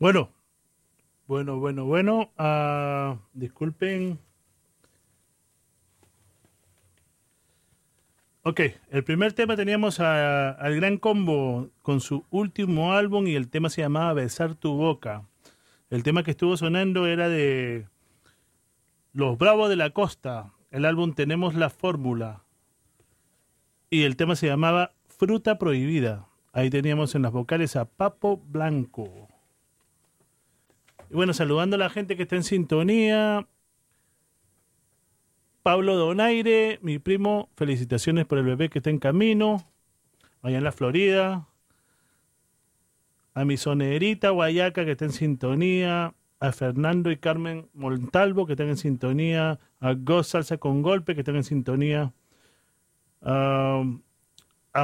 Bueno, bueno, bueno, bueno. ah, disculpen. Ok, el primer tema teníamos al Gran Combo con su último álbum y el tema se llamaba Besar tu boca. El tema que estuvo sonando era de Los Bravos de la Costa. El álbum Tenemos la Fórmula. Y el tema se llamaba Fruta Prohibida. Ahí teníamos en las vocales a Papo Blanco. Y bueno, saludando a la gente que está en sintonía. Pablo Donaire, mi primo, felicitaciones por el bebé que está en camino, allá en la Florida. A mi sonerita Guayaca que está en sintonía. A Fernando y Carmen Montalvo que están en sintonía. A Go Salsa con Golpe que están en sintonía. A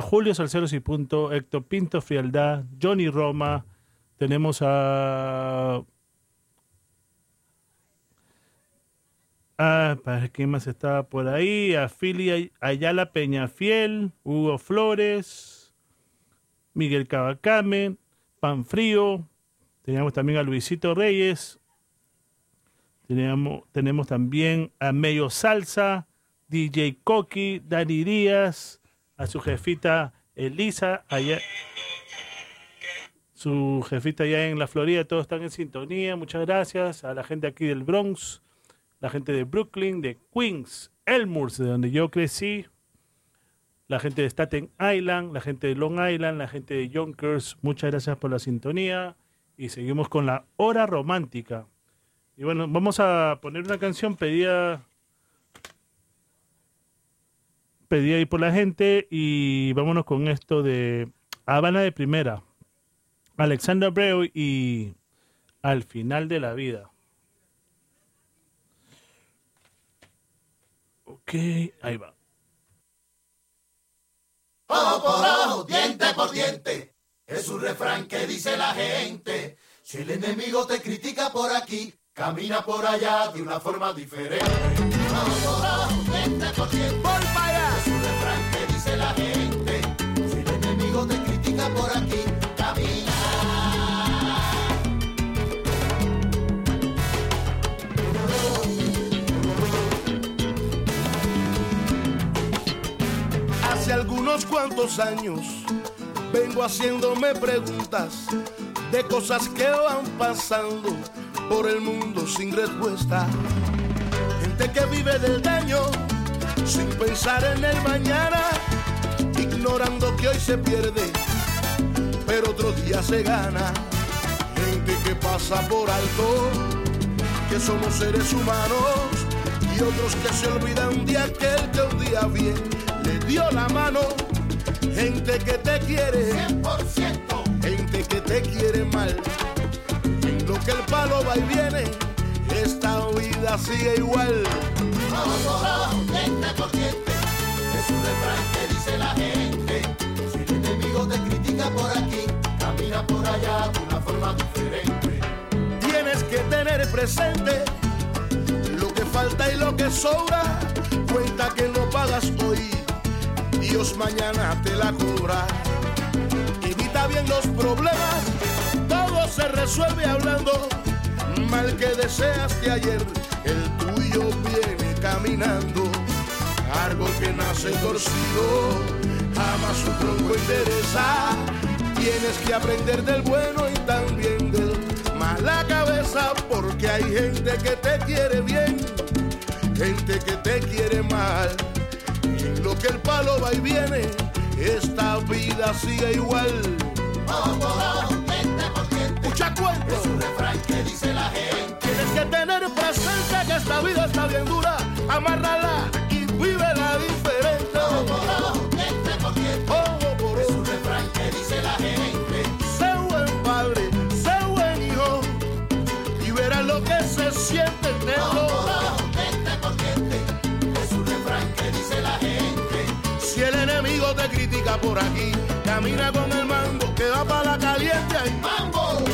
Julio Salceros y Punto, Héctor Pinto Frialdad, Johnny Roma. Tenemos a Ah, ¿para quién más estaba por ahí? A Fili Ayala Peñafiel, Hugo Flores, Miguel Cabacame, Panfrío. Teníamos también a Luisito Reyes. Teníamos, tenemos también a Medio Salsa, DJ Coqui, Dani Díaz, a su jefita Elisa, allá, su jefita allá en la Florida, todos están en sintonía. Muchas gracias a la gente aquí del Bronx la gente de Brooklyn, de Queens, Elmhurst, de donde yo crecí, la gente de Staten Island, la gente de Long Island, la gente de Yonkers, muchas gracias por la sintonía y seguimos con la hora romántica. Y bueno, vamos a poner una canción pedida ahí por la gente y vámonos con esto de Habana de Primera, Alexander Abreu y Al final de la vida. Ok, ahí va. Ojo por ojo, diente por diente. Es un refrán que dice la gente. Si el enemigo te critica por aquí, camina por allá de una forma diferente. Ojo por ojo, diente por diente. Algunos cuantos años vengo haciéndome preguntas de cosas que van pasando por el mundo sin respuesta. Gente que vive del daño sin pensar en el mañana, ignorando que hoy se pierde, pero otro día se gana. Gente que pasa por alto, que somos seres humanos, y otros que se olvidan de aquel que un día bien le dio la mano. Gente que te quiere 100%, gente que te quiere mal. En lo que el palo va y viene, esta vida sigue igual. Ojo, diente por diente. Es un refrán que dice la gente. Si el enemigo te critica por aquí, camina por allá de una forma diferente. Tienes que tener presente lo que falta y lo que sobra. Cuenta que no pagas hoy, Dios mañana te la cobra. Evita bien los problemas, todo se resuelve hablando. Mal que deseaste ayer, el tuyo viene caminando. Árbol que nace torcido, jamás su tronco interesa. Tienes que aprender del bueno y también del mala cabeza, porque hay gente que te quiere bien, gente que te quiere mal. En lo que el palo va y viene, esta vida sigue igual. Ojo por cuento. Es un refrán que dice la gente. Tienes que tener presente que esta vida está bien dura, amárrala y vívela diferente. Ojo por. Ojo por Es un refrán que dice la gente. Sé buen padre, sé buen hijo y verás lo que se siente Ojo por aquí, camina con el mango que va para la caliente y ¡Mambo!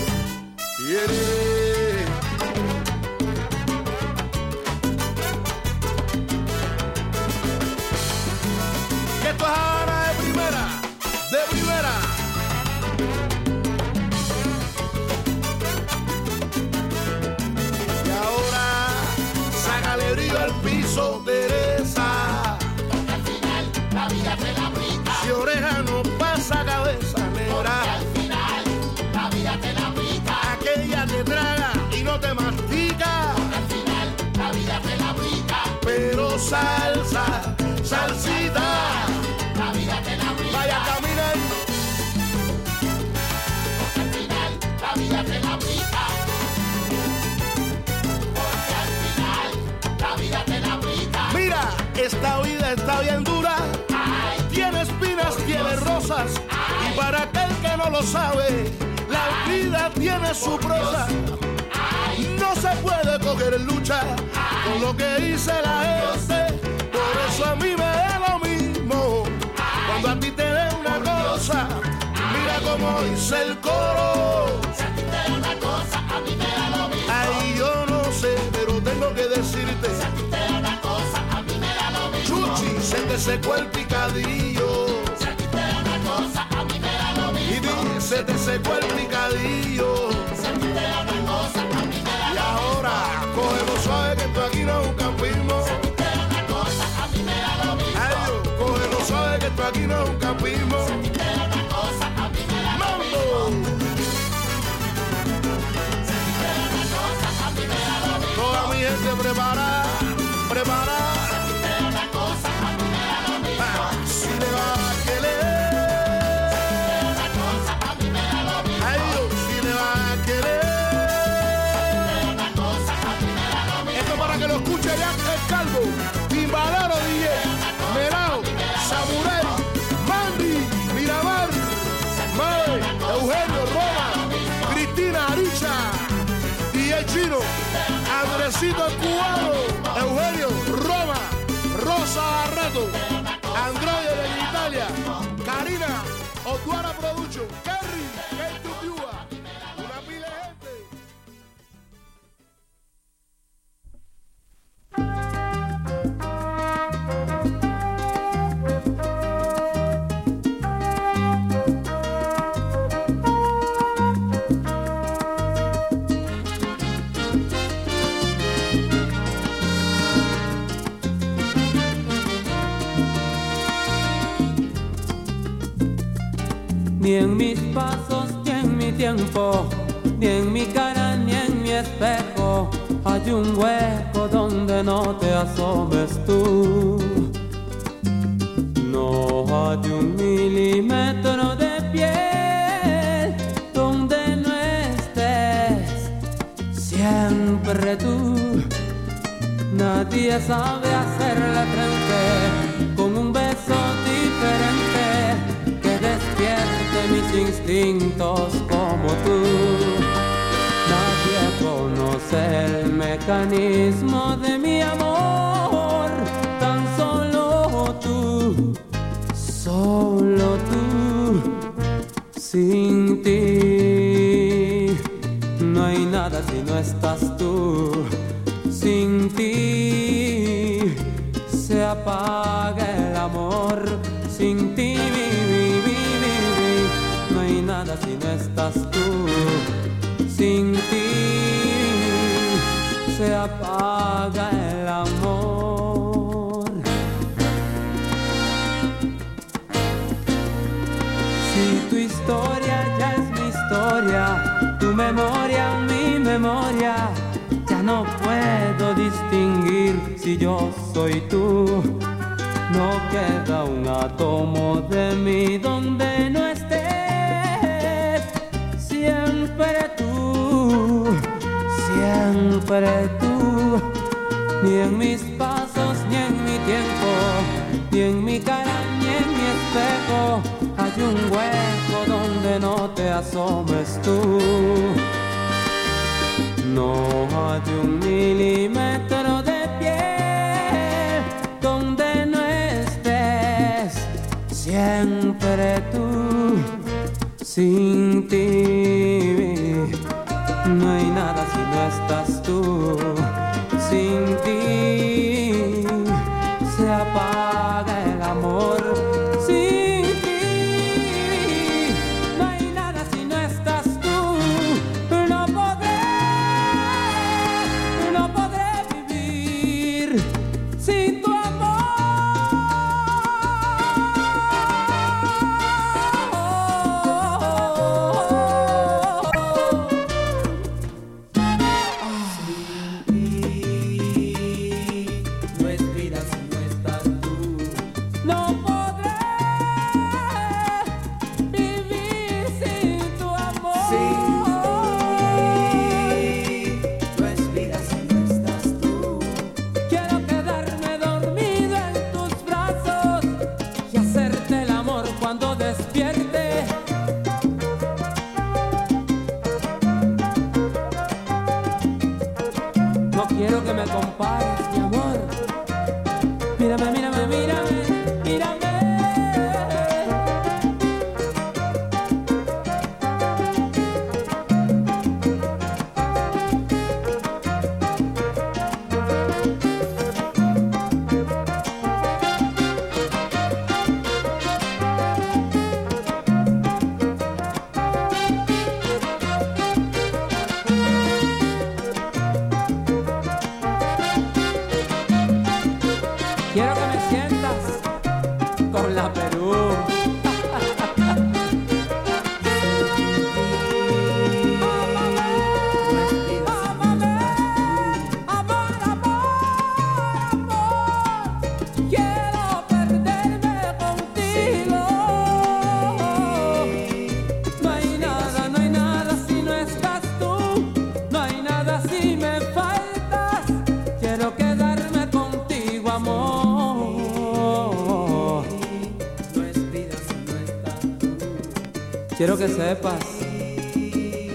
Esta vida está bien dura. Tiene espinas, tiene rosas. Y para aquel que no lo sabe, la vida tiene su prosa. No se puede coger lucha con lo que dice la gente. Por eso a mí me da lo mismo. Cuando a ti te dé una cosa, mira cómo dice el coro. Si a ti te da una cosa, a mí se te secó el picadillo. Si a ti te da una cosa, a mí me da lo Y mismo. di, se te secó el picadillo. Si te da una cosa, a mí me da Y lo mismo. ahora, cógelo suave que esto aquí no es un campismo. Si a ti te da una cosa, a mí me da lo mismo. Ay, cógelo suave que esto aquí no es un ni en mi cara, ni en mi espejo, hay un hueco donde no te asomes tú. No hay un milímetro de piel donde no estés siempre tú. Nadie sabe hacerle frente mis instintos como tú. Nadie conoce el mecanismo de mi amor, tan solo tú, solo tú, sin ti. No hay nada si no estás tú, sin ti se apaga el amor, sin ti si no estás tú, sin ti se apaga el amor. Si tu historia ya es mi historia, tu memoria mi memoria, ya no puedo distinguir si yo soy tú. No queda un átomo de mí donde no estés. Siempre tú. Ni en mis pasos, ni en mi tiempo, ni en mi cara, ni en mi espejo. Hay un hueco donde no te asomes tú. No hay un milímetro de piel donde no estés siempre tú. Sin ti no hay nada si no estás tú. Sin ti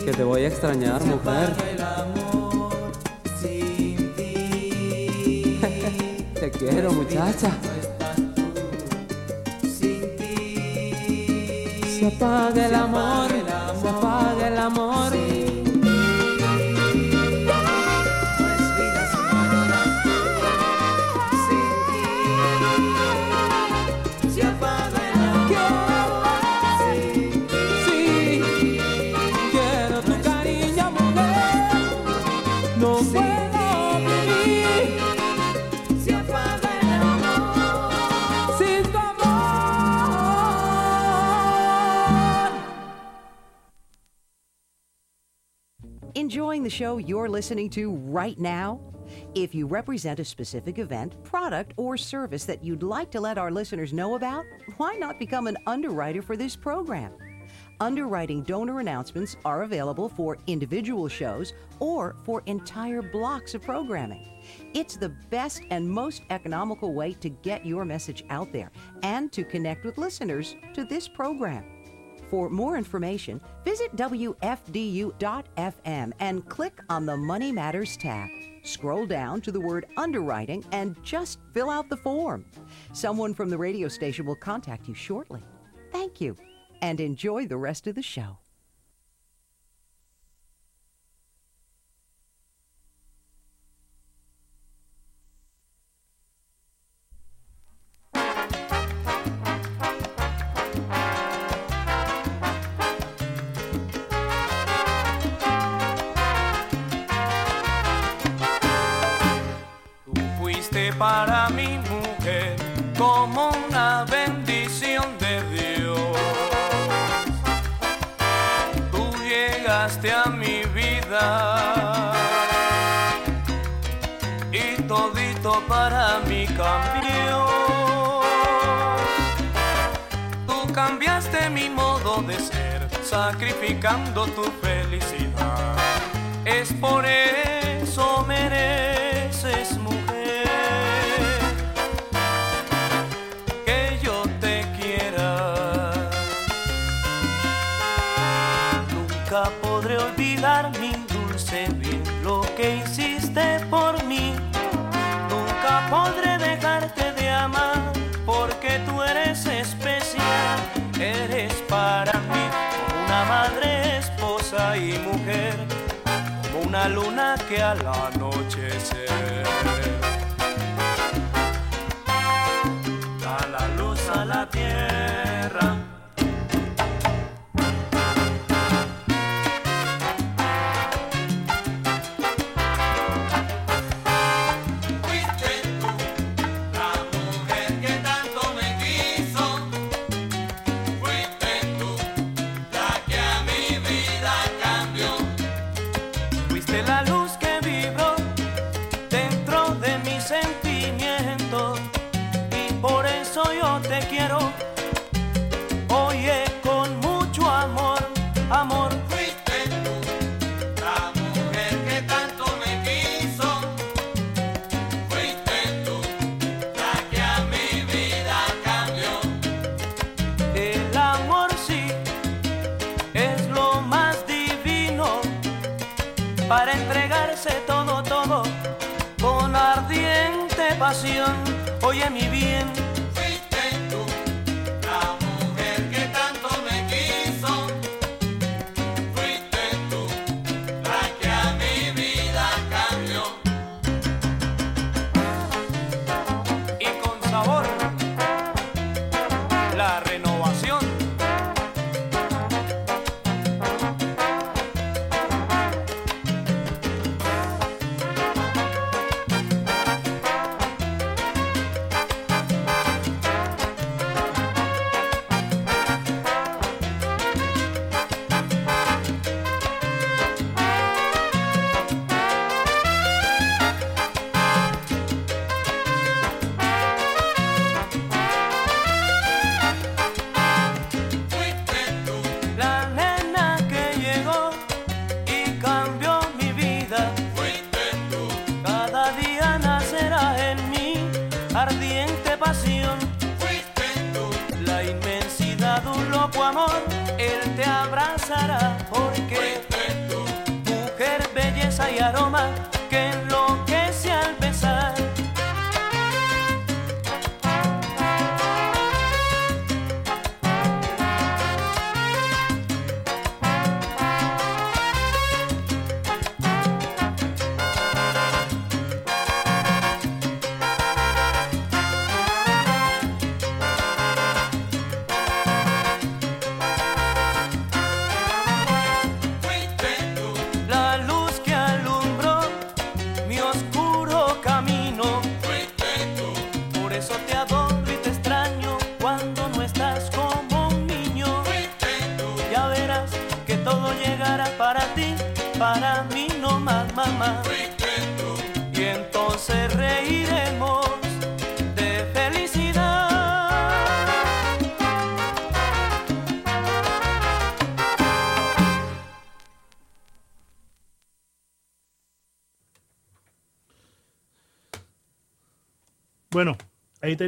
que te voy a extrañar, mujer. Listening to right now? If you represent a specific event, product, or service that you'd like to let our listeners know about, why not become an underwriter for this program? Underwriting donor announcements are available for individual shows or for entire blocks of programming. It's the best and most economical way to get your message out there and to connect with listeners to this program. For more information, visit WFDU.FM and click on the Money Matters tab. Scroll down to the word underwriting and just fill out the form. Someone from the radio station will contact you shortly. Thank you and enjoy the rest of the show. Para mi mujer como una bendición de Dios. Tú llegaste a mi vida y todito para mí cambió. Tú cambiaste mi modo de ser, sacrificando tu felicidad. Es por eso mereces una luna que al anochecer da la luz a la tierra. Oye mi bien,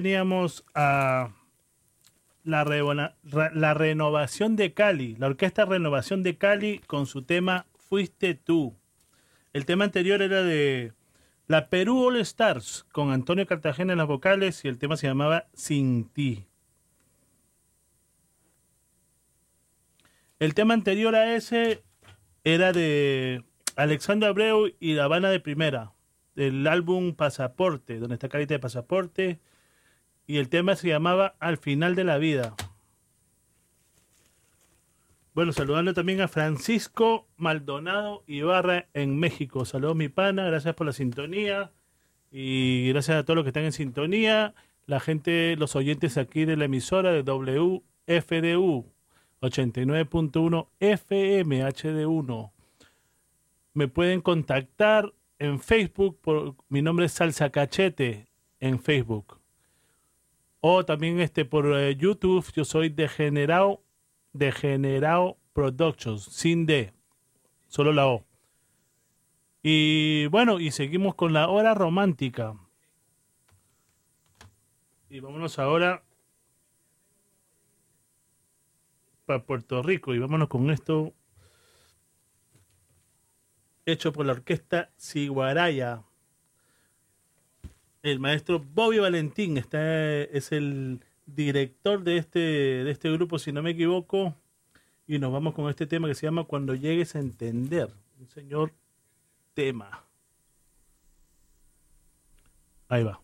teníamos a la, la renovación de Cali, la orquesta Renovación de Cali con su tema Fuiste tú. El tema anterior era de la Perú All Stars con Antonio Cartagena en las vocales y el tema se llamaba Sin ti. El tema anterior a ese era de Alexandro Abreu y La Habana de Primera, del álbum Pasaporte, donde está carita de pasaporte, y el tema se llamaba Al final de la vida. Bueno, saludando también a Francisco Maldonado Ibarra en México. Saludos mi pana, gracias por la sintonía y gracias a todos los que están en sintonía. La gente, los oyentes aquí de la emisora de WFDU 89.1 FM HD1. Me pueden contactar en Facebook, por, mi nombre es Salsa Cachete en Facebook. O también este por eh, YouTube, yo soy Degenerado, Degenerado Productions, sin D, solo la O. Y bueno, y seguimos con la hora romántica. Y vámonos ahora para Puerto Rico y vámonos con esto hecho por la orquesta Siguaraya. El maestro Bobby Valentín está, es el director de este, de este grupo, si no me equivoco. Y nos vamos con este tema que se llama Cuando llegues a entender. Un señor tema. Ahí va.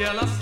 Que al azar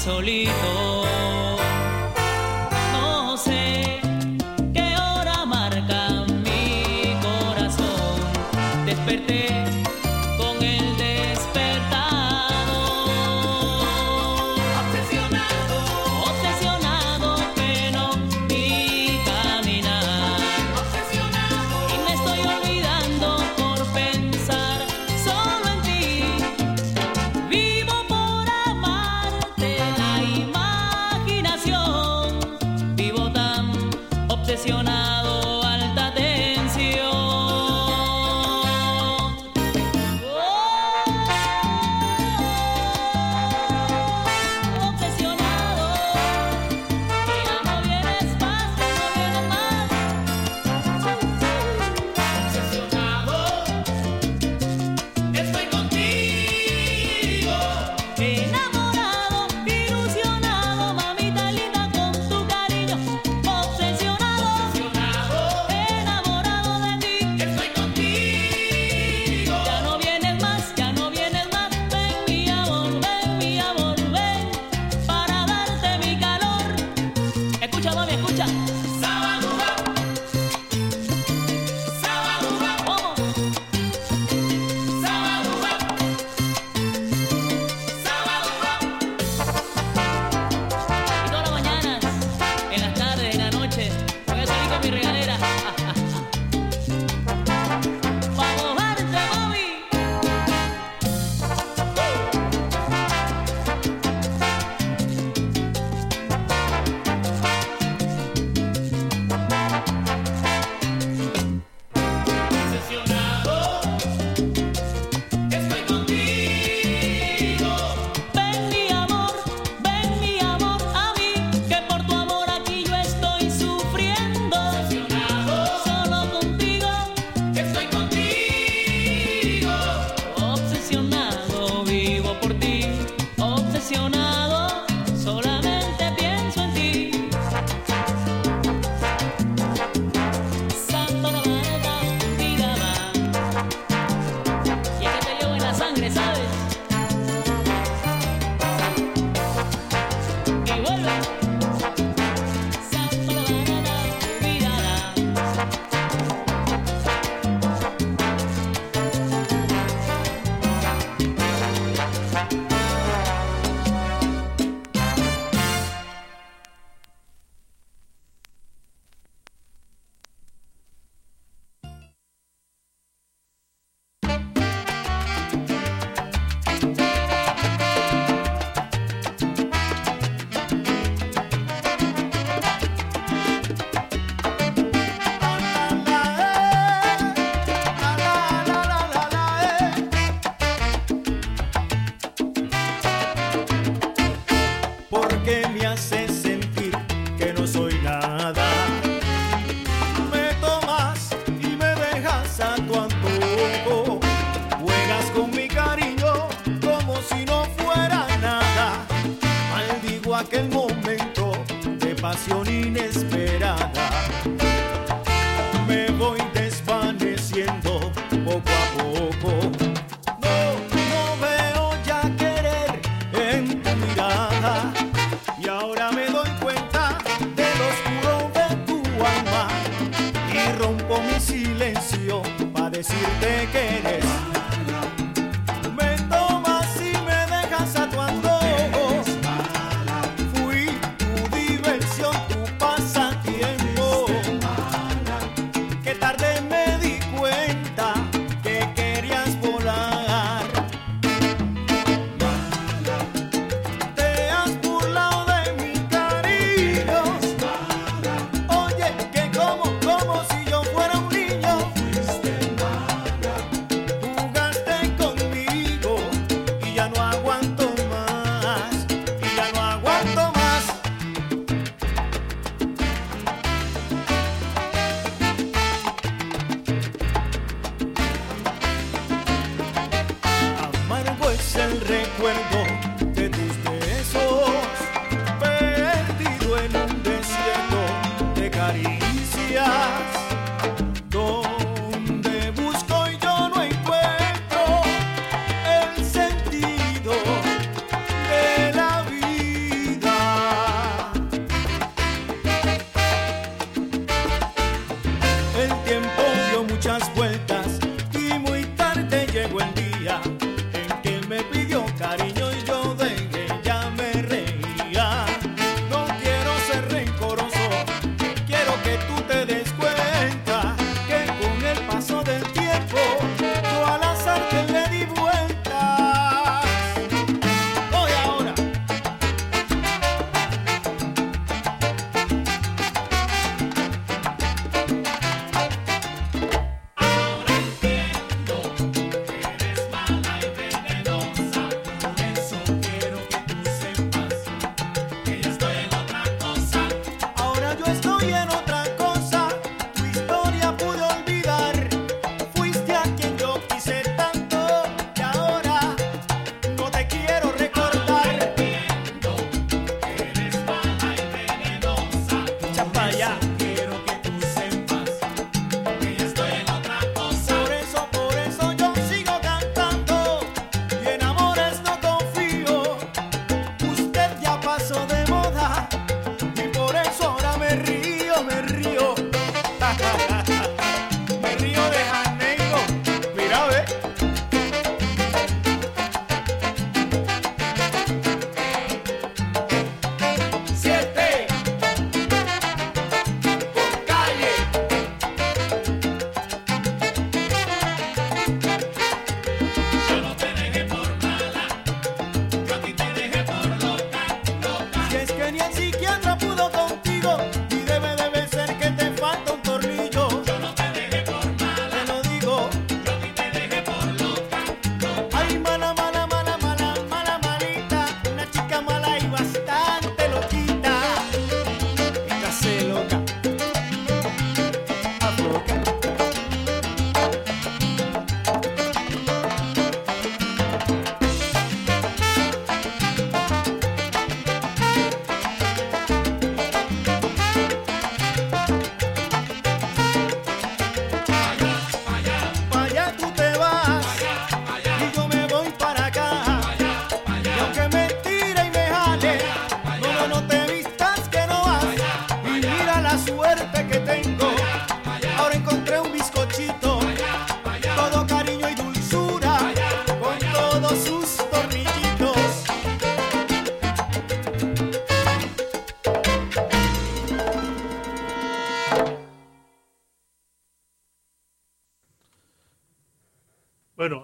solito.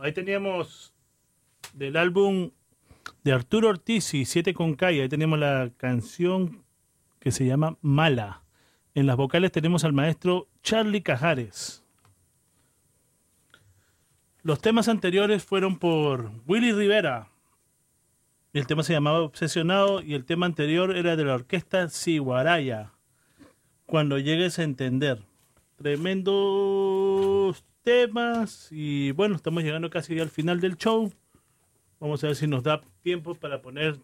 Ahí teníamos del álbum de Arturo Ortiz y Siete con Calle. Ahí teníamos la canción que se llama Mala. En las vocales tenemos al maestro Charlie Cajares. Los temas anteriores fueron por Willy Rivera. El tema se llamaba Obsesionado y el tema anterior era de la orquesta Siguaraya. Cuando llegues a entender. Tremendos temas y bueno, estamos llegando casi al final del show. Vamos a ver si nos da tiempo para poner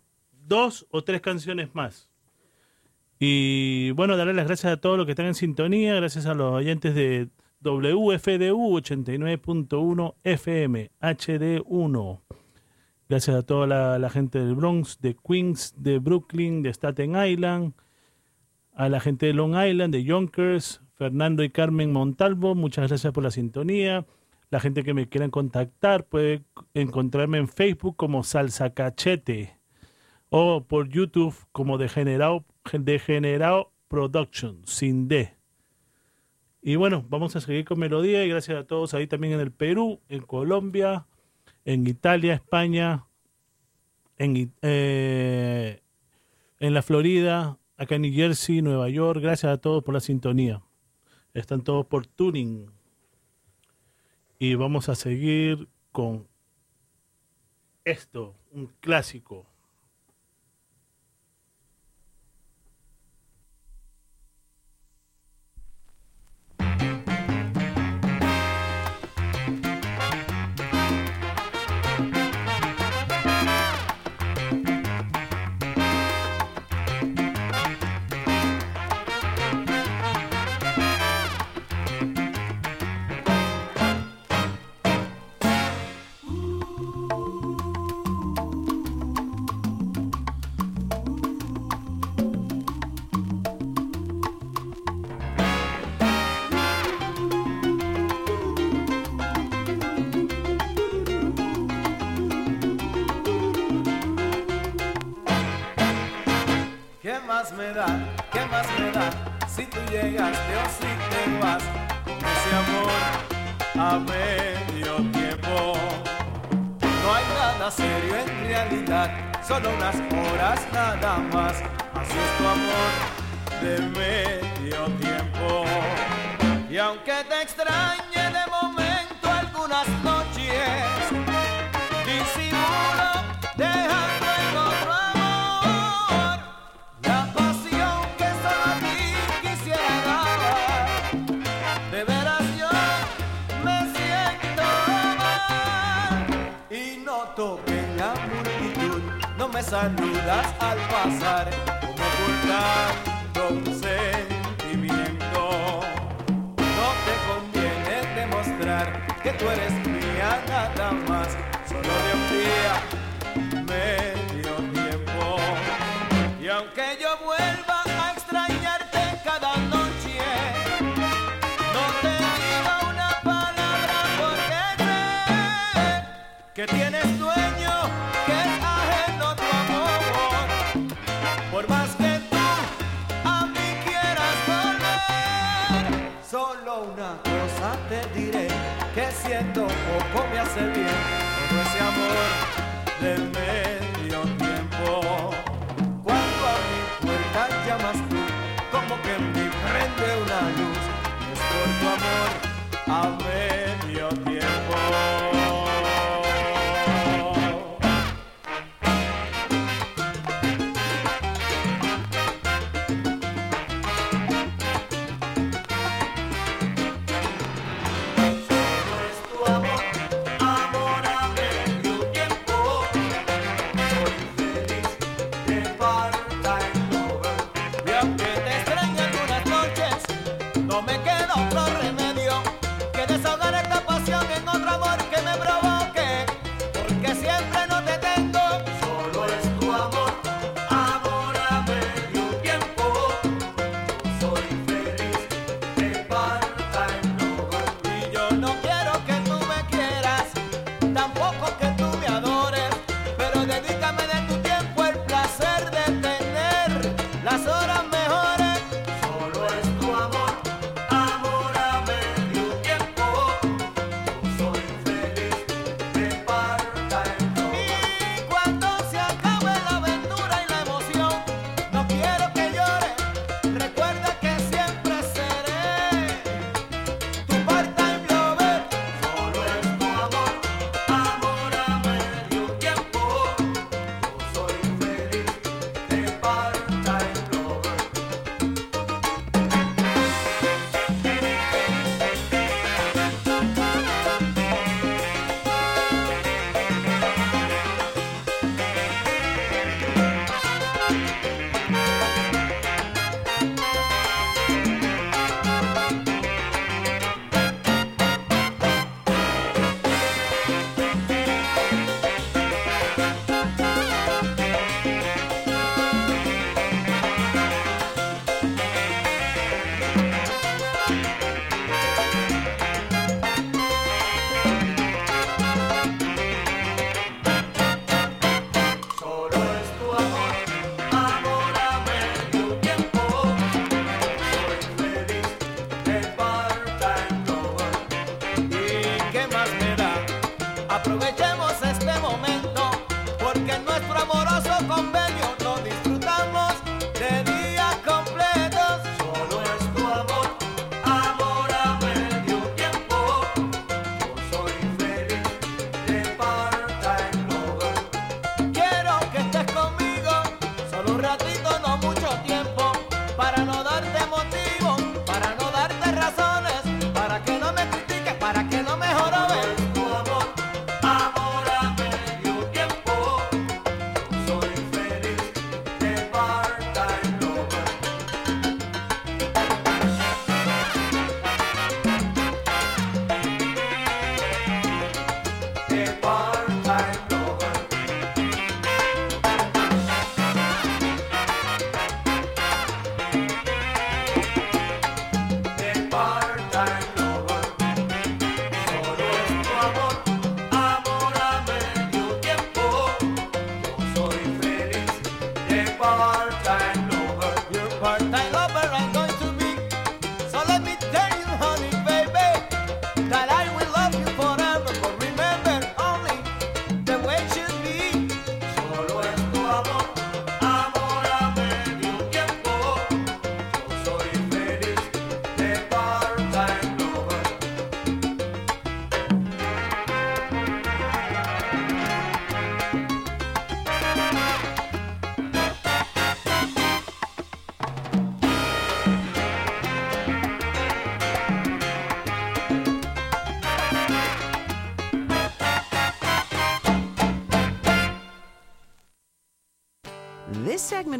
dos o tres canciones más. Y bueno, darle las gracias a todos los que están en sintonía, gracias a los oyentes de WFDU 89.1 FM HD1. Gracias a toda la, la gente del Bronx, de Queens, de Brooklyn, de Staten Island, a la gente de Long Island, de Yonkers, Fernando y Carmen Montalvo, muchas gracias por la sintonía. La gente que me quieran contactar puede encontrarme en Facebook como Salsa Cachete o por YouTube como Degenerado, Degenerado Production, sin D. Y bueno, vamos a seguir con melodía y gracias a todos ahí también en el Perú, en Colombia, en Italia, España, en, eh, en la Florida, acá en New Jersey, Nueva York. Gracias a todos por la sintonía. Están todos por tuning. Y vamos a seguir con esto, un clásico. Más me da? ¿Qué más me da? Si tú llegaste o si te vas ese amor a medio tiempo. No hay nada serio en realidad, solo unas horas nada más. Así es tu amor de medio tiempo. Y aunque te extrañe me saludas al pasar como ocultando un sentimiento. No te conviene demostrar que tú eres mía nada más, solo de un día, medio tiempo. Y aunque yo vuelva a extrañarte cada noche, no te digo una palabra porque sé que tienes dueño, te diré, que siento poco me hace bien todo ese amor del medio tiempo. Cuando a mi puerta llamas tú, como que en mí prende una luz, es por tu amor a medio tiempo.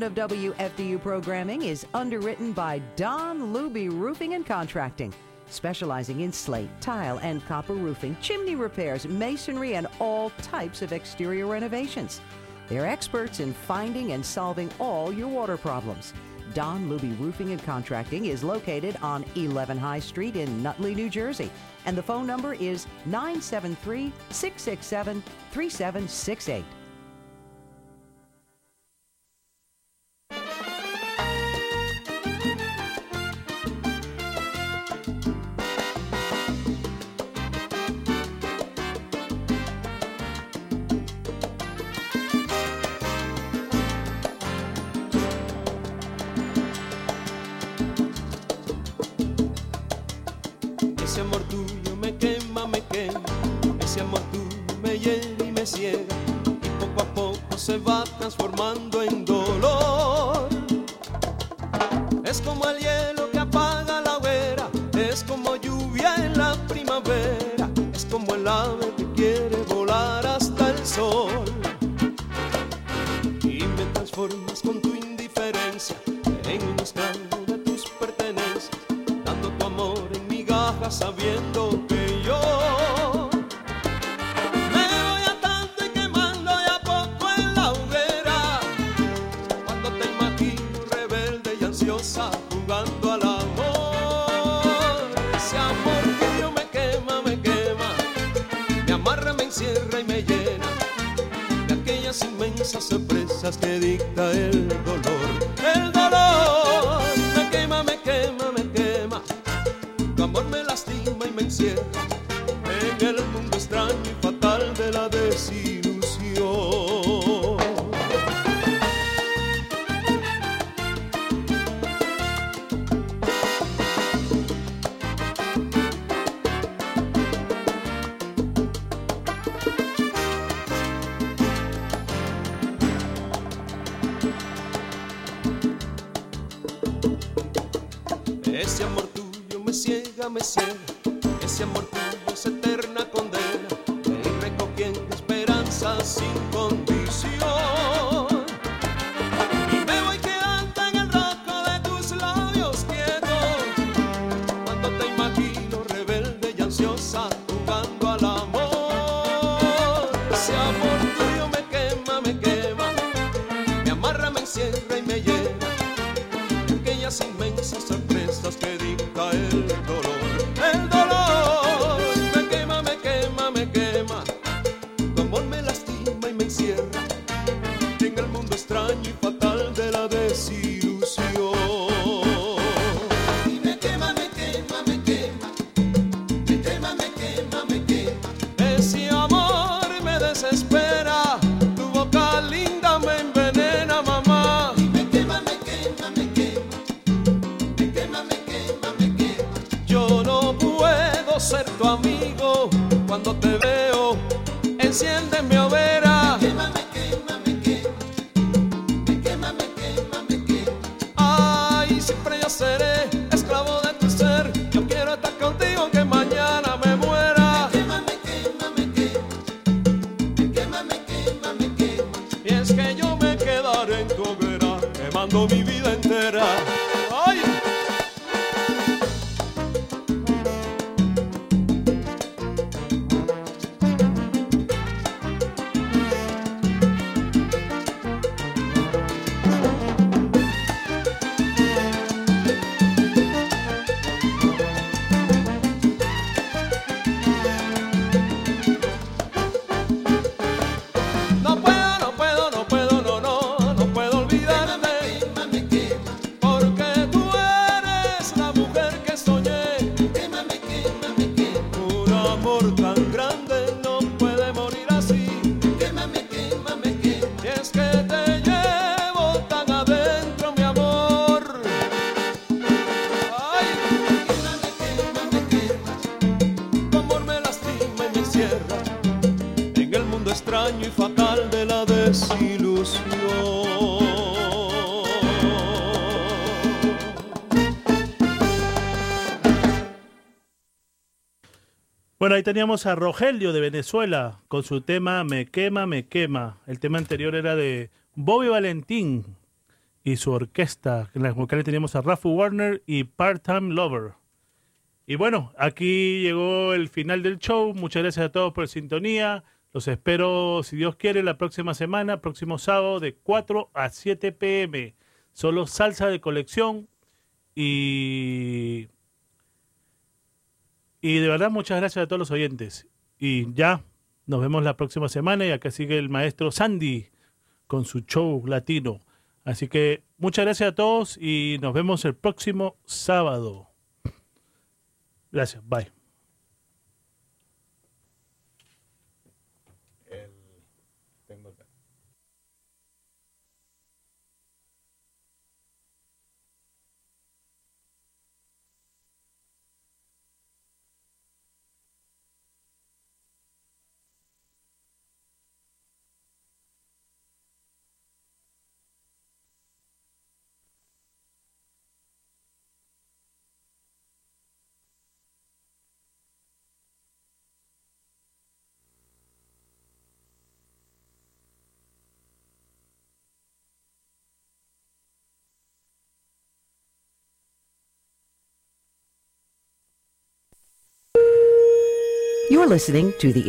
of WFDU programming is underwritten by Don Luby Roofing and Contracting, specializing in slate, tile, and copper roofing, chimney repairs, masonry, and all types of exterior renovations. They're experts in finding and solving all your water problems. Don Luby Roofing and Contracting is located on 11 High Street in Nutley, New Jersey. And the phone number is 973 667 3768. Ese amor tuyo me quema, me quema. Ese amor tuyo me llena y me ciega. Y poco a poco se va transformando viendo teníamos a Rogelio de Venezuela con su tema Me quema, me quema. El tema anterior era de Bobby Valentín y su orquesta. En las vocales teníamos a Rafu Warner y Part-Time Lover. Y bueno, aquí llegó el final del show. Muchas gracias a todos por sintonía. Los espero, si Dios quiere, la próxima semana, próximo sábado, de 4 a 7 pm. Solo salsa de colección. Y y de verdad, muchas gracias a todos los oyentes. Y ya, nos vemos la próxima semana y acá sigue el maestro Sandy con su show latino. Así que muchas gracias a todos y nos vemos el próximo sábado. Gracias, bye. You're listening to the